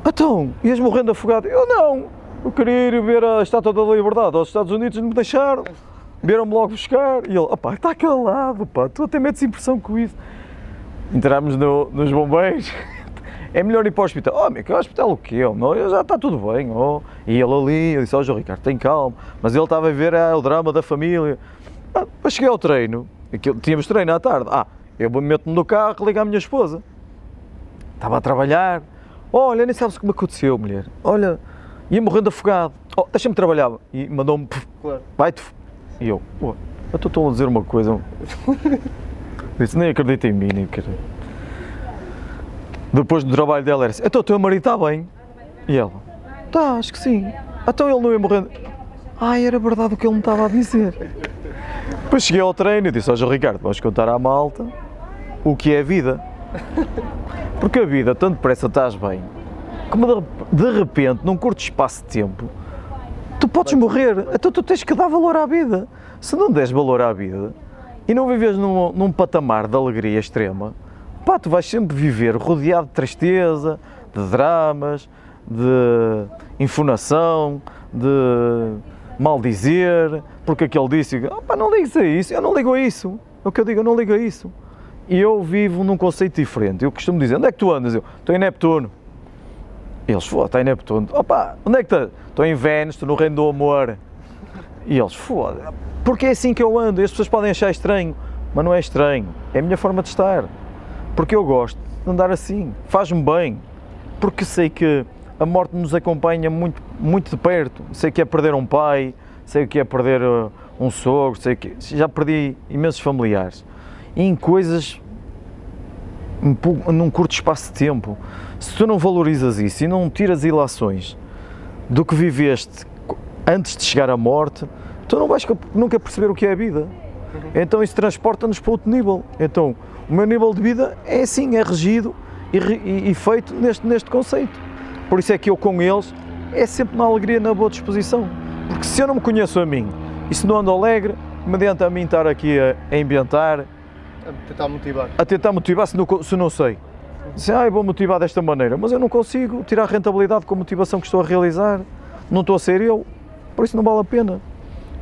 então, ias morrendo afogado? Eu não, eu queria ir ver a Estátua da Liberdade aos Estados Unidos não me deixaram. Vieram-me logo buscar. E ele, opá, está calado, pá, estou a ter medo de impressão com isso. Entramos no- nos bombeiros. É melhor ir para o hospital. Oh, meu, que hospital o quê? Oh, meu, já está tudo bem. Oh. E ele ali, eu disse, ó João Ricardo, tem calma. Mas ele estava a ver ah, o drama da família. Ah, depois cheguei ao treino. Aquilo, tínhamos treino à tarde. Ah, eu meto-me no carro, ligo à minha esposa. Estava a trabalhar. Olha, nem sabes como aconteceu, mulher. Olha, ia morrendo afogado. Oh, deixa-me trabalhar. E mandou-me, "Pff, Claro. vai-te. E eu, pô, eu estou a dizer uma coisa. Disse, nem acredita em mim, nem acredito. Depois do trabalho dela era assim, então o teu marido está bem? E ela, tá, acho que sim. Então ele não ia morrendo. Ai, era verdade o que ele me estava a dizer. Depois cheguei ao treino e disse, João Ricardo, vamos contar à malta o que é a vida. Porque a vida, tanto depressa estás bem, como de, de repente, num curto espaço de tempo, tu podes morrer. Então tu tens que dar valor à vida. Se não des valor à vida e não vives num, num patamar de alegria extrema, pá, tu vais sempre viver rodeado de tristeza, de dramas, de infonação, de maldizer, porque aquele disse, oh, pá, não ligues a isso, eu não ligo a isso. É o que eu digo, eu não ligo a isso. E eu vivo num conceito diferente. Eu costumo dizer, onde é que tu andas? Eu, estou em Neptuno. Eles, foda, está em Neptuno. Opa, onde é que estás? Estou em Vênus, estou no reino do amor. E eles, foda, porque é assim que eu ando. As pessoas podem achar estranho, mas não é estranho. É a minha forma de estar. Porque eu gosto de andar assim. Faz-me bem. Porque sei que a morte nos acompanha muito, muito de perto. Sei que é perder um pai, sei que é perder uh, um sogro, sei que já perdi imensos familiares. E em coisas um num curto espaço de tempo. Se tu não valorizas isso e não tiras ilações do que viveste antes de chegar à morte, tu não vais nunca perceber o que é a vida. Então isso transporta-nos para outro nível. Então o meu nível de vida é assim, é regido e, e, feito neste, neste conceito. Por isso é que eu com eles é sempre na alegria, na boa disposição. Porque se eu não me conheço a mim e se não ando alegre, mediante a mim estar aqui a, a inventar, a tentar motivar, a tentar motivar se não, se não sei. Se ah, vou motivar desta maneira, mas eu não consigo tirar rentabilidade com a motivação que estou a realizar, não estou a ser eu, por isso não vale a pena.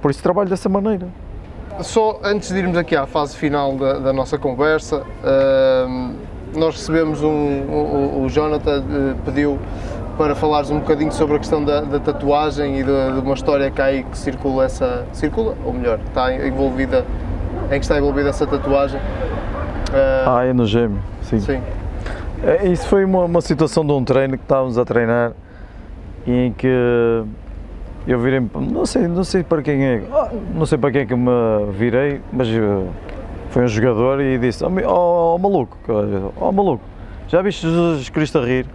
Por isso trabalho dessa maneira. Só antes de irmos aqui à fase final da, da nossa conversa, uh, nós recebemos um. O, o Jonathan uh, pediu para falares um bocadinho sobre a questão da, da tatuagem e de, de, uma história que há aí que circula essa. circula, ou melhor, está envolvida. em que está envolvida essa tatuagem. Uh, ah, é no gêmeo, sim. Sim. É, isso foi uma, uma situação de um treino que estávamos a treinar em que eu virei não sei, não sei para quem é, não sei para quem é que me virei, mas eh, foi um jogador e disse, ó oh, oh, maluco, ó oh, maluco, já viste Jesus Cristo a rir?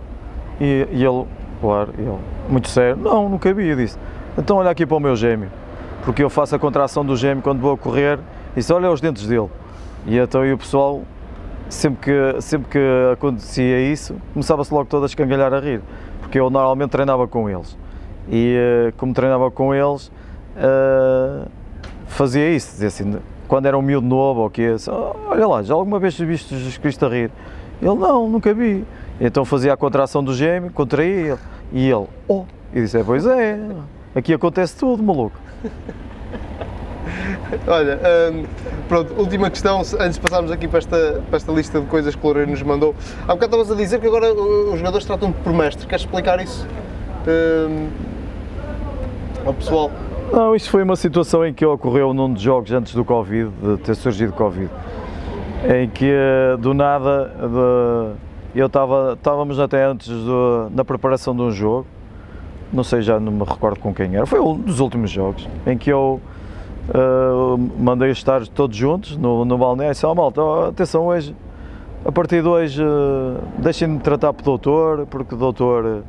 E, e ele, claro, ele, muito sério, não, nunca vi, eu disse, então olha aqui para o meu gêmeo, porque eu faço a contração do gêmeo quando vou a correr, e disse, olha os dentes dele. E então e o pessoal, sempre que, sempre que acontecia isso, começava-se logo todo a escangalhar a rir, porque eu normalmente treinava com eles. E eh, como treinava com eles, uh, fazia isso, dizia assim, quando era um miúdo novo ou que olha lá, já alguma vez viste Jesus Cristo a rir? Ele, não, nunca vi. Então fazia a contração do gêmeo, contraía ele, e ele, oh, e disse, é, pois é, aqui acontece tudo, maluco. Olha, um, pronto, última questão, antes de passarmos aqui para esta, para esta lista de coisas que o Loureiro nos mandou. Há bocado estavas a dizer que agora os jogadores tratam-te por mestre, queres explicar isso um, ao pessoal? Não, isso foi uma situação em que ocorreu num dos jogos antes do Covid, de ter surgido Covid, em que eh, do nada de, eu estava, estávamos até antes do, na preparação de um jogo, não sei, já não me recordo com quem era, foi um dos últimos jogos, em que eu uh, mandei estar todos juntos no, no balneário e disse, oh, malta, atenção hoje, a partir de hoje uh, deixem-me tratar por doutor, porque doutor,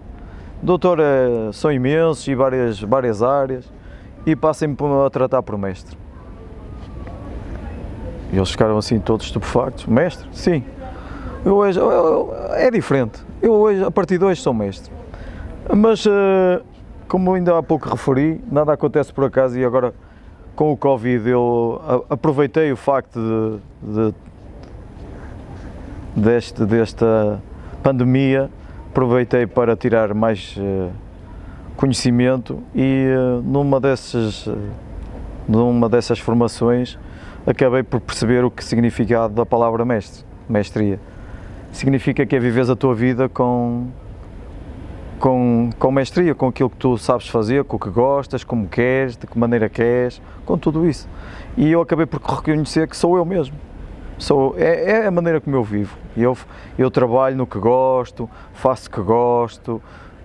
doutor é, são imensos e várias, várias áreas, e passem-me a tratar por mestre. E eles ficaram assim todos estupefactos. Mestre? Sim. Eu hoje, eu, eu, é diferente. Eu hoje, a partir de hoje, sou mestre. Mas, uh, como ainda há pouco referi, nada acontece por acaso e agora com o Covid eu aproveitei o facto de, de deste, desta pandemia, aproveitei para tirar mais uh, conhecimento e uh, numa dessas, uh, numa dessas formações acabei por perceber o que significado da palavra mestre, mestria. Significa que é viveres a tua vida com, com, com mestria, com aquilo que tu sabes fazer, com o que gostas, como queres, de que maneira queres, com tudo isso. E eu acabei por reconhecer que sou eu mesmo. Sou, é, é a maneira como eu vivo. Eu, eu trabalho no que gosto, faço o que gosto,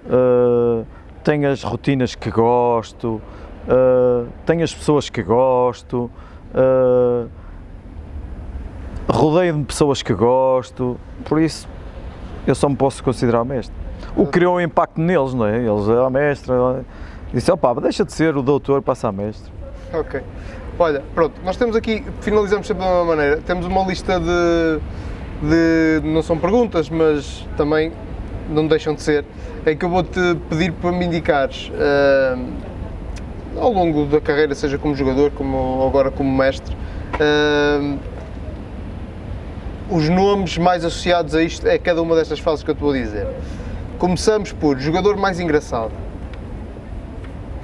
uh, tenho as rotinas que gosto, uh, tenho as pessoas que gosto, uh, rodeio de pessoas que gosto, por isso eu só me posso considerar mestre. O que criou um impacto neles, não é? Eles, a mestra, disse, opá, deixa de ser o doutor, passa a mestre. Ok. Olha, pronto, nós temos aqui, finalizamos sempre da mesma maneira, temos uma lista de, de não são perguntas, mas também não deixam de ser, é que eu vou-te pedir para me indicares uh, ao longo da carreira, seja como jogador, como agora como mestre, uh, os nomes mais associados a isto, é cada uma destas fases que eu te vou dizer. Começamos por jogador mais engraçado.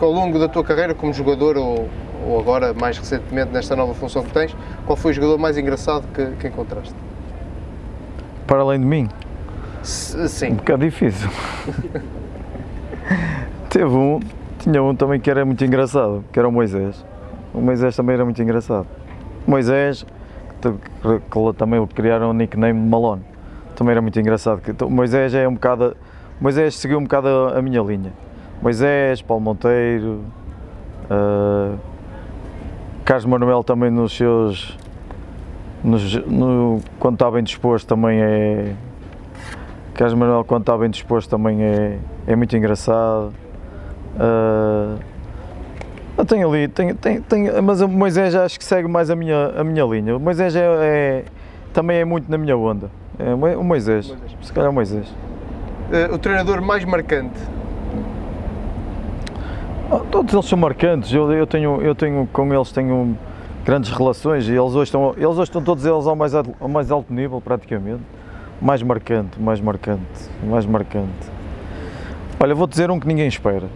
Que ao longo da tua carreira como jogador ou, ou agora mais recentemente nesta nova função que tens, qual foi o jogador mais engraçado que, que encontraste? Para além de mim? sim. Um bocado difícil. Teve um, tinha um também que era muito engraçado, que era o Moisés. O Moisés também era muito engraçado. O Moisés, que, que também criaram o nickname de Malone, também era muito engraçado. O Moisés é um bocado, Moisés seguiu um bocado a, a minha linha. Moisés, Paulo Monteiro, uh, Carlos Manuel também nos seus. Nos, no, quando está bem disposto também é, Carlos Manuel, quando está bem disposto, também é, é muito engraçado. Uh, Eu tenho ali, tenho, tenho, tenho, mas o Moisés acho que segue mais a minha, a minha linha. O Moisés é, é também é muito na minha onda. É, o Moisés, Moisés. se calhar o Moisés. Uh, o treinador mais marcante? Oh, todos eles são marcantes. Eu, eu, tenho, eu tenho com eles tenho grandes relações e eles hoje estão, eles hoje estão todos eles ao mais, ao mais alto nível praticamente. Mais marcante, mais marcante, mais marcante. Olha, vou dizer um que ninguém espera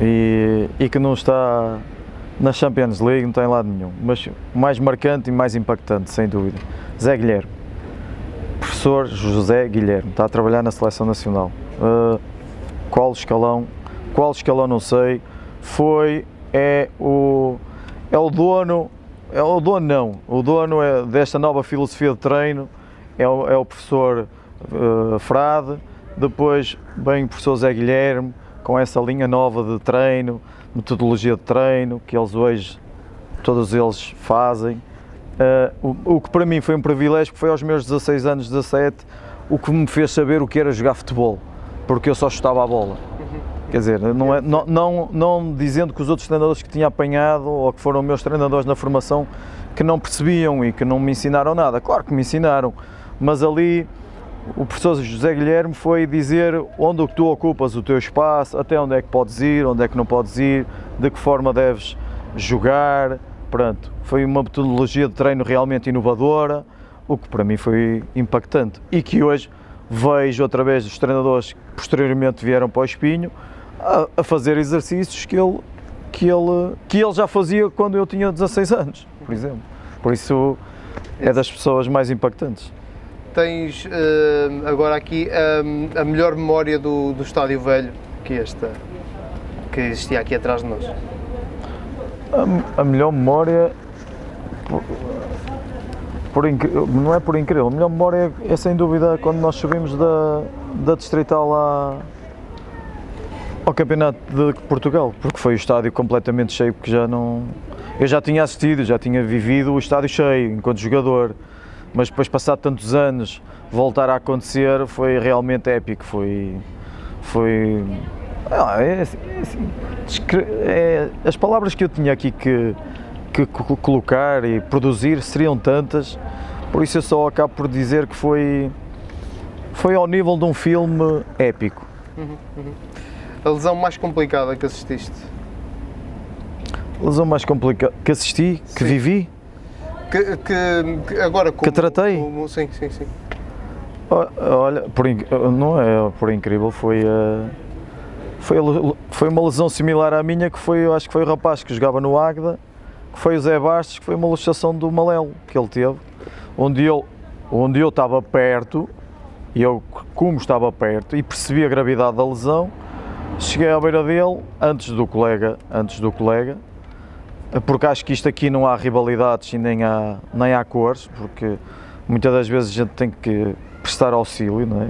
e, e que não está na Champions League, não está em lado nenhum, mas mais marcante e mais impactante, sem dúvida. Zé Guilherme. Professor José Guilherme, está a trabalhar na Seleção Nacional. Uh, qual escalão? Qual escalão não sei. Foi, é o, é o dono, é o dono não, o dono é desta nova filosofia de treino, é o, é o professor uh, Frade, depois vem o professor Zé Guilherme, com essa linha nova de treino, metodologia de treino, que eles hoje, todos eles fazem. Uh, o, o, que para mim foi um privilégio, foi aos meus 16 anos, 17, o que me fez saber o que era jogar futebol, porque eu só chutava a bola. Quer dizer, não, é, não, não, não dizendo que os outros treinadores que tinha apanhado ou que foram meus treinadores na formação que não percebiam e que não me ensinaram nada. Claro que me ensinaram, mas ali o professor José Guilherme foi dizer onde tu ocupas o teu espaço, até onde é que podes ir, onde é que não podes ir, de que forma deves jogar. Pronto, foi uma metodologia de treino realmente inovadora, o que para mim foi impactante e que hoje vejo através dos treinadores que posteriormente vieram para o Espinho a, a fazer exercícios que ele, que, ele, que ele já fazia quando eu tinha 16 anos, por exemplo. Por isso é das pessoas mais impactantes tens uh, agora aqui um, a melhor memória do, do estádio velho que esta que existia aqui atrás de nós? A, a melhor memória por, por não é por incrível, a melhor memória é, é sem dúvida quando nós subimos da, da Distrital à, ao Campeonato de Portugal, porque foi o estádio completamente cheio, porque já não. Eu já tinha assistido, já tinha vivido o estádio cheio enquanto jogador mas depois, passado tantos anos, voltar a acontecer foi realmente épico. Foi. foi ah, é, assim, é, assim, é, as palavras que eu tinha aqui que, que colocar e produzir seriam tantas, por isso eu só acabo por dizer que foi, foi ao nível de um filme épico. Uhum, uhum. A lesão mais complicada que assististe? A lesão mais complicada que assisti, que Sim. vivi? Que, que, agora como, que tratei? Como, sim, sim, sim. Olha, por, não é por incrível, foi, uh, foi, foi uma lesão similar à minha, que foi, acho que foi o rapaz que jogava no Águeda, que foi o Zé Bastos, que foi uma luxação do Malelo que ele teve, onde eu, onde eu estava perto, e eu como estava perto, e percebi a gravidade da lesão, cheguei à beira dele, antes do colega, antes do colega, porque acho que isto aqui não há rivalidades e nem há, nem há cores, porque muitas das vezes a gente tem que prestar auxílio, não é?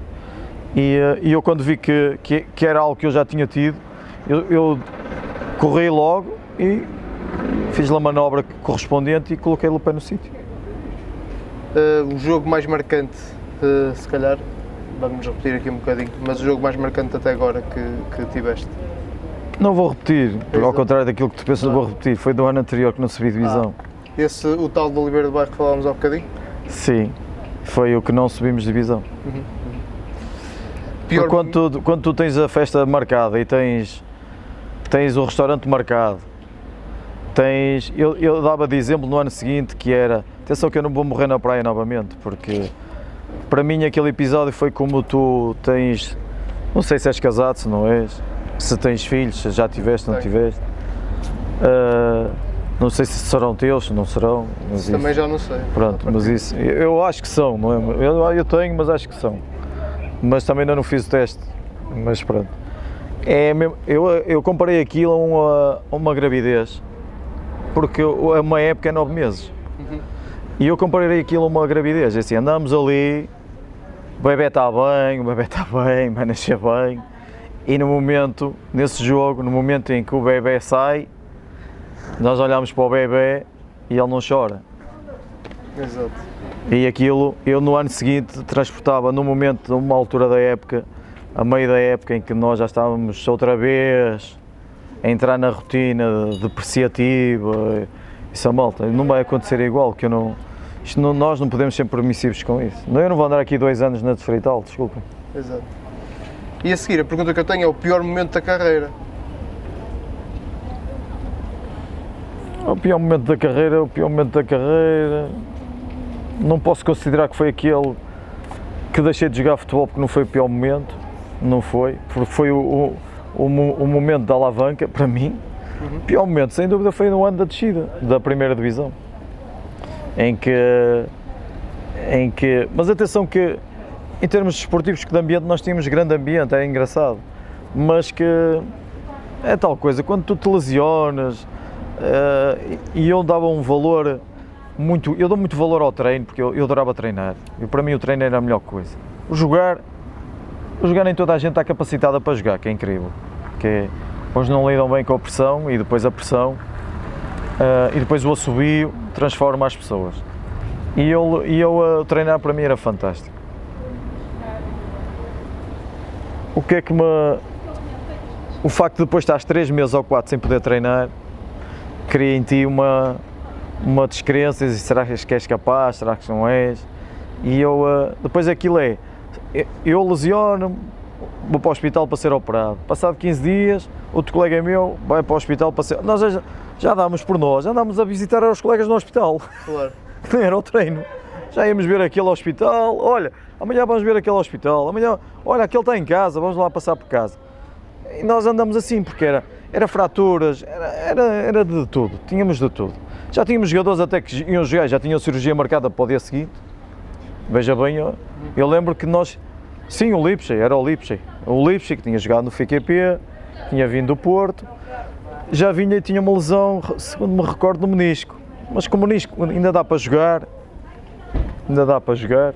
E, eh, e eu quando vi que, que, que, era algo que eu já tinha tido, eu, eu corri logo e fiz a manobra correspondente e coloquei o pé no sítio. Uh, o jogo mais marcante, uh, se calhar, vamos repetir aqui um bocadinho, mas o jogo mais marcante até agora que, que tiveste? Não vou repetir, Exato. ao contrário daquilo que tu pensas, ah. vou repetir. Foi do ano anterior que não subi divisão. Ah. Esse, o tal do Oliveira do Bairro que falámos há bocadinho? Sim, foi o que não subimos divisão. Uhum. uhum. Pior... Quando, tu, quando tu tens a festa marcada e tens, tens o restaurante marcado, tens. Eu, eu dava de exemplo no ano seguinte que era. Atenção que eu não vou morrer na praia novamente, porque para mim aquele episódio foi como tu tens. Não sei se és casado, se não és se tens filhos, se já tiveste, não tiveste. Uh, não sei se serão teus, se não serão. Mas isso, também já não sei. Pronto, mas isso, eu acho que são, não é? Eu, eu tenho, mas acho que são. Mas também ainda não fiz o teste. Mas pronto. É mesmo, eu, eu comparei aquilo a uma, a uma gravidez, porque a uma época é nove meses. Uhum. E eu comparei aquilo a uma gravidez. É assim, andamos ali, o bebê está bem, o bebê está bem, vai nascer bem e no momento, nesse jogo, no momento em que o bebê sai, nós olhamos para o bebê e ele não chora. Exato. E aquilo, eu no ano seguinte transportava, no momento, numa altura da época, a meio da época em que nós já estávamos outra vez a entrar na rotina depreciativa, isso a malta, não vai acontecer igual, que eu não, isto não, nós não podemos ser permissivos com isso. Eu não vou andar aqui dois anos na desfrital, desculpem. Exato. E a seguir, a pergunta que eu tenho é o pior momento da carreira. O pior momento da carreira, o pior momento da carreira, não posso considerar que foi aquele que deixei de jogar futebol porque não foi o pior momento, não foi, porque foi o, o, o, o momento da alavanca para mim. Uhum. O pior momento, sem dúvida, foi no ano da descida da primeira divisão, em que, em que, mas atenção que em termos desportivos que de ambiente nós tínhamos grande ambiente, é engraçado, mas que é tal coisa, quando tu te lesionas, uh, e eu dava um valor muito, eu dou muito valor ao treino, porque eu, eu adorava treinar, e para mim o treino era a melhor coisa. O jogar, o jogar nem toda a gente está capacitada para jogar, que é incrível, que é, hoje não lidam bem com a pressão, e depois a pressão, uh, e depois o assobio transforma as pessoas. E eu, e eu uh, treinar para mim era fantástico. O que é que me. O facto de depois estás três meses ou quatro sem poder treinar cria em ti uma, uma descrença, e será que és capaz, será que não és? E eu, uh, depois aquilo é, eu lesiono vou para o hospital para ser operado. Passado 15 dias, outro colega meu vai para o hospital para ser. Nós já, dámos por nós, andámos a visitar os colegas no hospital. Claro. Nem era o treino. Já íamos ver aquele hospital, olha, amanhã vamos ver aquele hospital, amanhã, olha, aquele está em casa, vamos lá passar por casa. E nós andamos assim, porque era, era fraturas, era, era, era de tudo, tínhamos de tudo. Já tínhamos jogadores até que iam jogar, já tinham cirurgia marcada para o dia seguinte. Veja bem, eu, eu lembro que nós, sim, o Lipsey, era o Lipsey. O Lipsey que tinha jogado no FQP, tinha vindo do Porto, já vinha e tinha uma lesão, segundo me recordo, no menisco. Mas com o menisco ainda dá para jogar, ainda dá para jogar.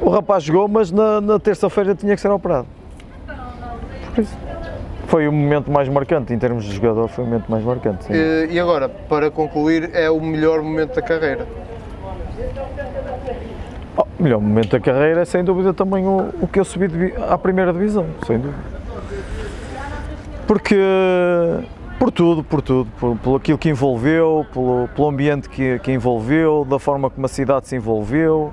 O rapaz jogou, mas na, na terça-feira tinha que ser operado. Por isso. Foi o momento mais marcante, em termos de jogador, foi o momento mais marcante. E, e, agora, para concluir, é o melhor momento da carreira? Oh, o melhor momento da carreira é sem dúvida também o, o que eu subi à primeira divisão, sem dúvida. Porque, por tudo, por tudo, por, por aquilo que envolveu, pelo, pelo ambiente que, que envolveu, da forma como a cidade se envolveu,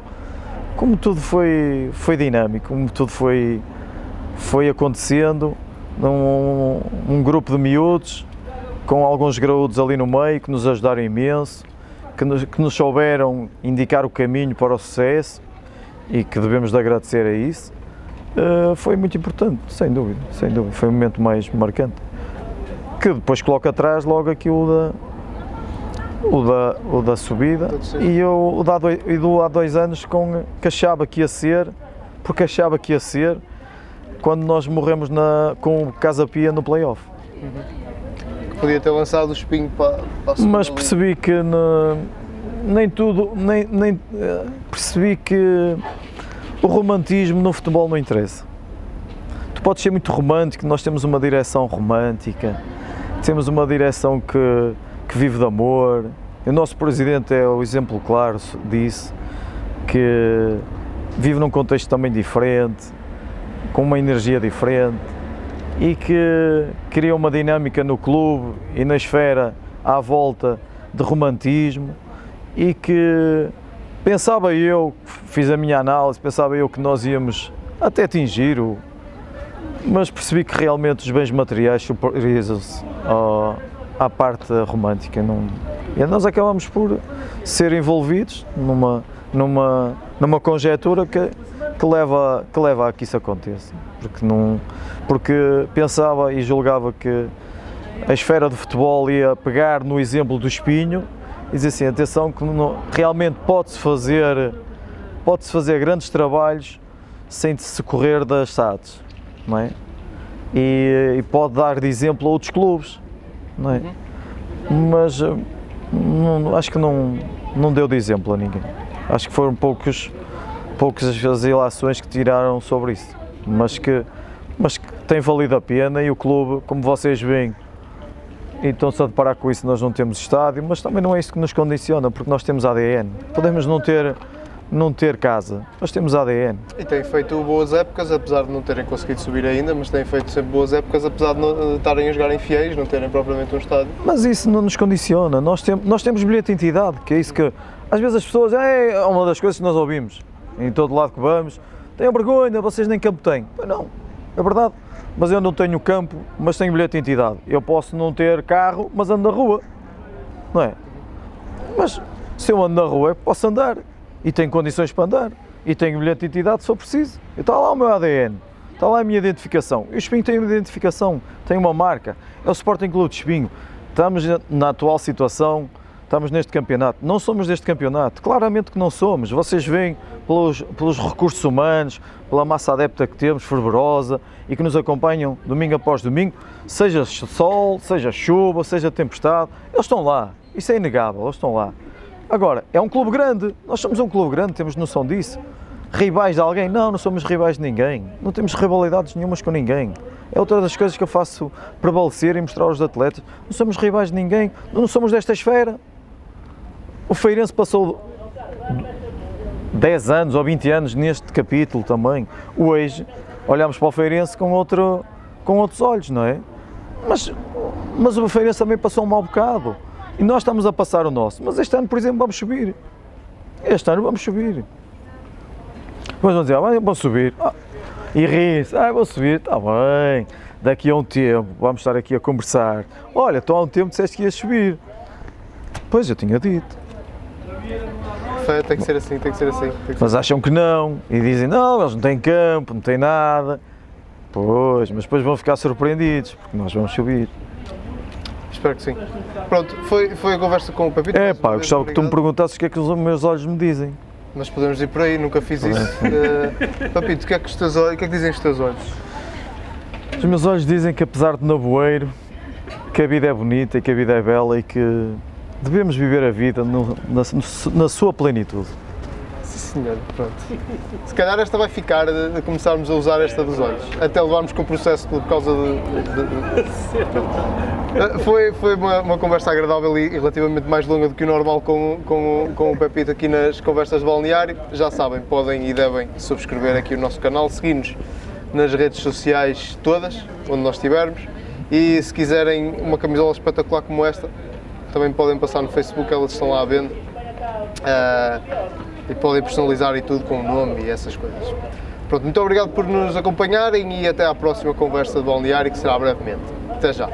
como tudo foi, foi dinâmico, como tudo foi, foi acontecendo num um grupo de miúdos, com alguns graúdos ali no meio que nos ajudaram imenso, que nos, que nos souberam indicar o caminho para o sucesso e que devemos de agradecer a isso. Uh, foi muito importante, sem dúvida, sem dúvida. Foi o momento mais marcante. Que depois coloca atrás logo aqui o da, o da, o da subida e o, o da e do há dois anos com, que achava que ia ser, porque achava que ia ser, quando nós morremos na, com o Casa Pia no playoff. Uhum. Podia ter lançado o espinho para, para a Mas percebi que nem tudo, nem, nem, eh, percebi que o romantismo no futebol não interessa. Tu podes ser muito romântico, nós temos uma direção romântica, temos uma direção que, que vive de amor. O nosso presidente é o exemplo claro disso, que vive num contexto também diferente, com uma energia diferente e que cria uma dinâmica no clube e na esfera à volta de romantismo e que pensava eu, fiz a minha análise, pensava eu que nós íamos até atingir o mas percebi que realmente os bens materiais superiorizam-se à parte romântica. E nós acabamos por ser envolvidos numa, numa, numa conjetura que que leva, que leva a que isso aconteça. Porque, porque pensava e julgava que a esfera do futebol ia pegar no exemplo do espinho e dizer assim, atenção que não, realmente pode-se fazer, pode-se fazer grandes trabalhos sem se correr das SADs, não é? E, e, pode dar de exemplo a outros clubes, não é? Mas não, acho que não, não deu de exemplo a ninguém. Acho que foram poucos poucas as ilações que tiraram sobre isso, mas que, mas que tem valido a pena e o clube, como vocês veem, e estão-se a deparar com isso, nós não temos estádio, mas também não é isso que nos condiciona, porque nós temos ADN. Podemos não ter, não ter casa. Nós temos ADN. E têm feito boas épocas, apesar de não terem conseguido subir ainda, mas têm feito sempre boas épocas, apesar de não estarem a jogar em fiéis, não terem propriamente um estádio. Mas isso não nos condiciona. Nós, tem, nós temos bilhete de entidade, que é isso que. Às vezes as pessoas. É uma das coisas que nós ouvimos em todo lado que vamos. Tenham vergonha, vocês nem campo têm. Pois não, é verdade. Mas eu não tenho campo, mas tenho bilhete de entidade. Eu posso não ter carro, mas ando na rua. Não é? Mas se eu ando na rua, posso andar e tenho condições para andar e tenho bilhete de identidade se for preciso. Está lá o meu ADN, está lá a minha identificação. O Espinho tem uma identificação, tem uma marca. É o Sporting Clube de Espinho. Estamos na atual situação, estamos neste campeonato. Não somos deste campeonato, claramente que não somos. Vocês veem pelos, pelos recursos humanos, pela massa adepta que temos, fervorosa, e que nos acompanham domingo após domingo, seja sol, seja chuva, seja tempestade, eles estão lá. Isso é inegável, eles estão lá. Agora, é um clube grande, nós somos um clube grande, temos noção disso. Rivais de alguém? Não, não somos rivais de ninguém. Não temos rivalidades nenhumas com ninguém. É outra das coisas que eu faço prevalecer e mostrar aos atletas. Não somos rivais de ninguém, não somos desta esfera. O Feirense passou 10 anos ou 20 anos neste capítulo também. Hoje olhamos para o Feirense com, outro, com outros olhos, não é? Mas, mas o Feirense também passou um mau bocado. E nós estamos a passar o nosso. Mas este ano, por exemplo, vamos subir. Este ano vamos subir. Mas vão dizer, ah, vamos subir. Ah, e ri-se, ah, vou subir, está bem. Daqui a um tempo vamos estar aqui a conversar. Olha, tu há um tempo disseste que ias subir. Pois, eu tinha dito. Tem que ser assim, tem que ser assim. Que mas acham que não. E dizem, não, eles não têm campo, não têm nada. Pois, mas depois vão ficar surpreendidos, porque nós vamos subir. Espero que sim. Pronto, foi, foi a conversa com o Pepito. É pá, eu gostava que tu me perguntasses o que é que os meus olhos me dizem. Mas podemos ir por aí, nunca fiz isso. Uh, Papito, o que, é que os teus olhos, o que é que dizem os teus olhos? Os meus olhos dizem que apesar de nevoeiro, que a vida é bonita e que a vida é bela e que devemos viver a vida no, na, na sua plenitude senhor, pronto. Se calhar esta vai ficar de, de, começarmos a usar esta dos olhos, até levarmos com o processo por causa de. de, de... Foi, foi uma, uma, conversa agradável e relativamente mais longa do que o normal com, com, com o Pepito aqui nas conversas de balneário. Já sabem, podem e devem subscrever aqui o nosso canal, seguir-nos nas redes sociais todas, onde nós estivermos. E se quiserem uma camisola espetacular como esta, também podem passar no Facebook, elas estão lá à venda. Uh, e podem personalizar e tudo com o nome e essas coisas. Pronto, muito obrigado por nos acompanharem e até à próxima conversa de balneário que será brevemente. Até já!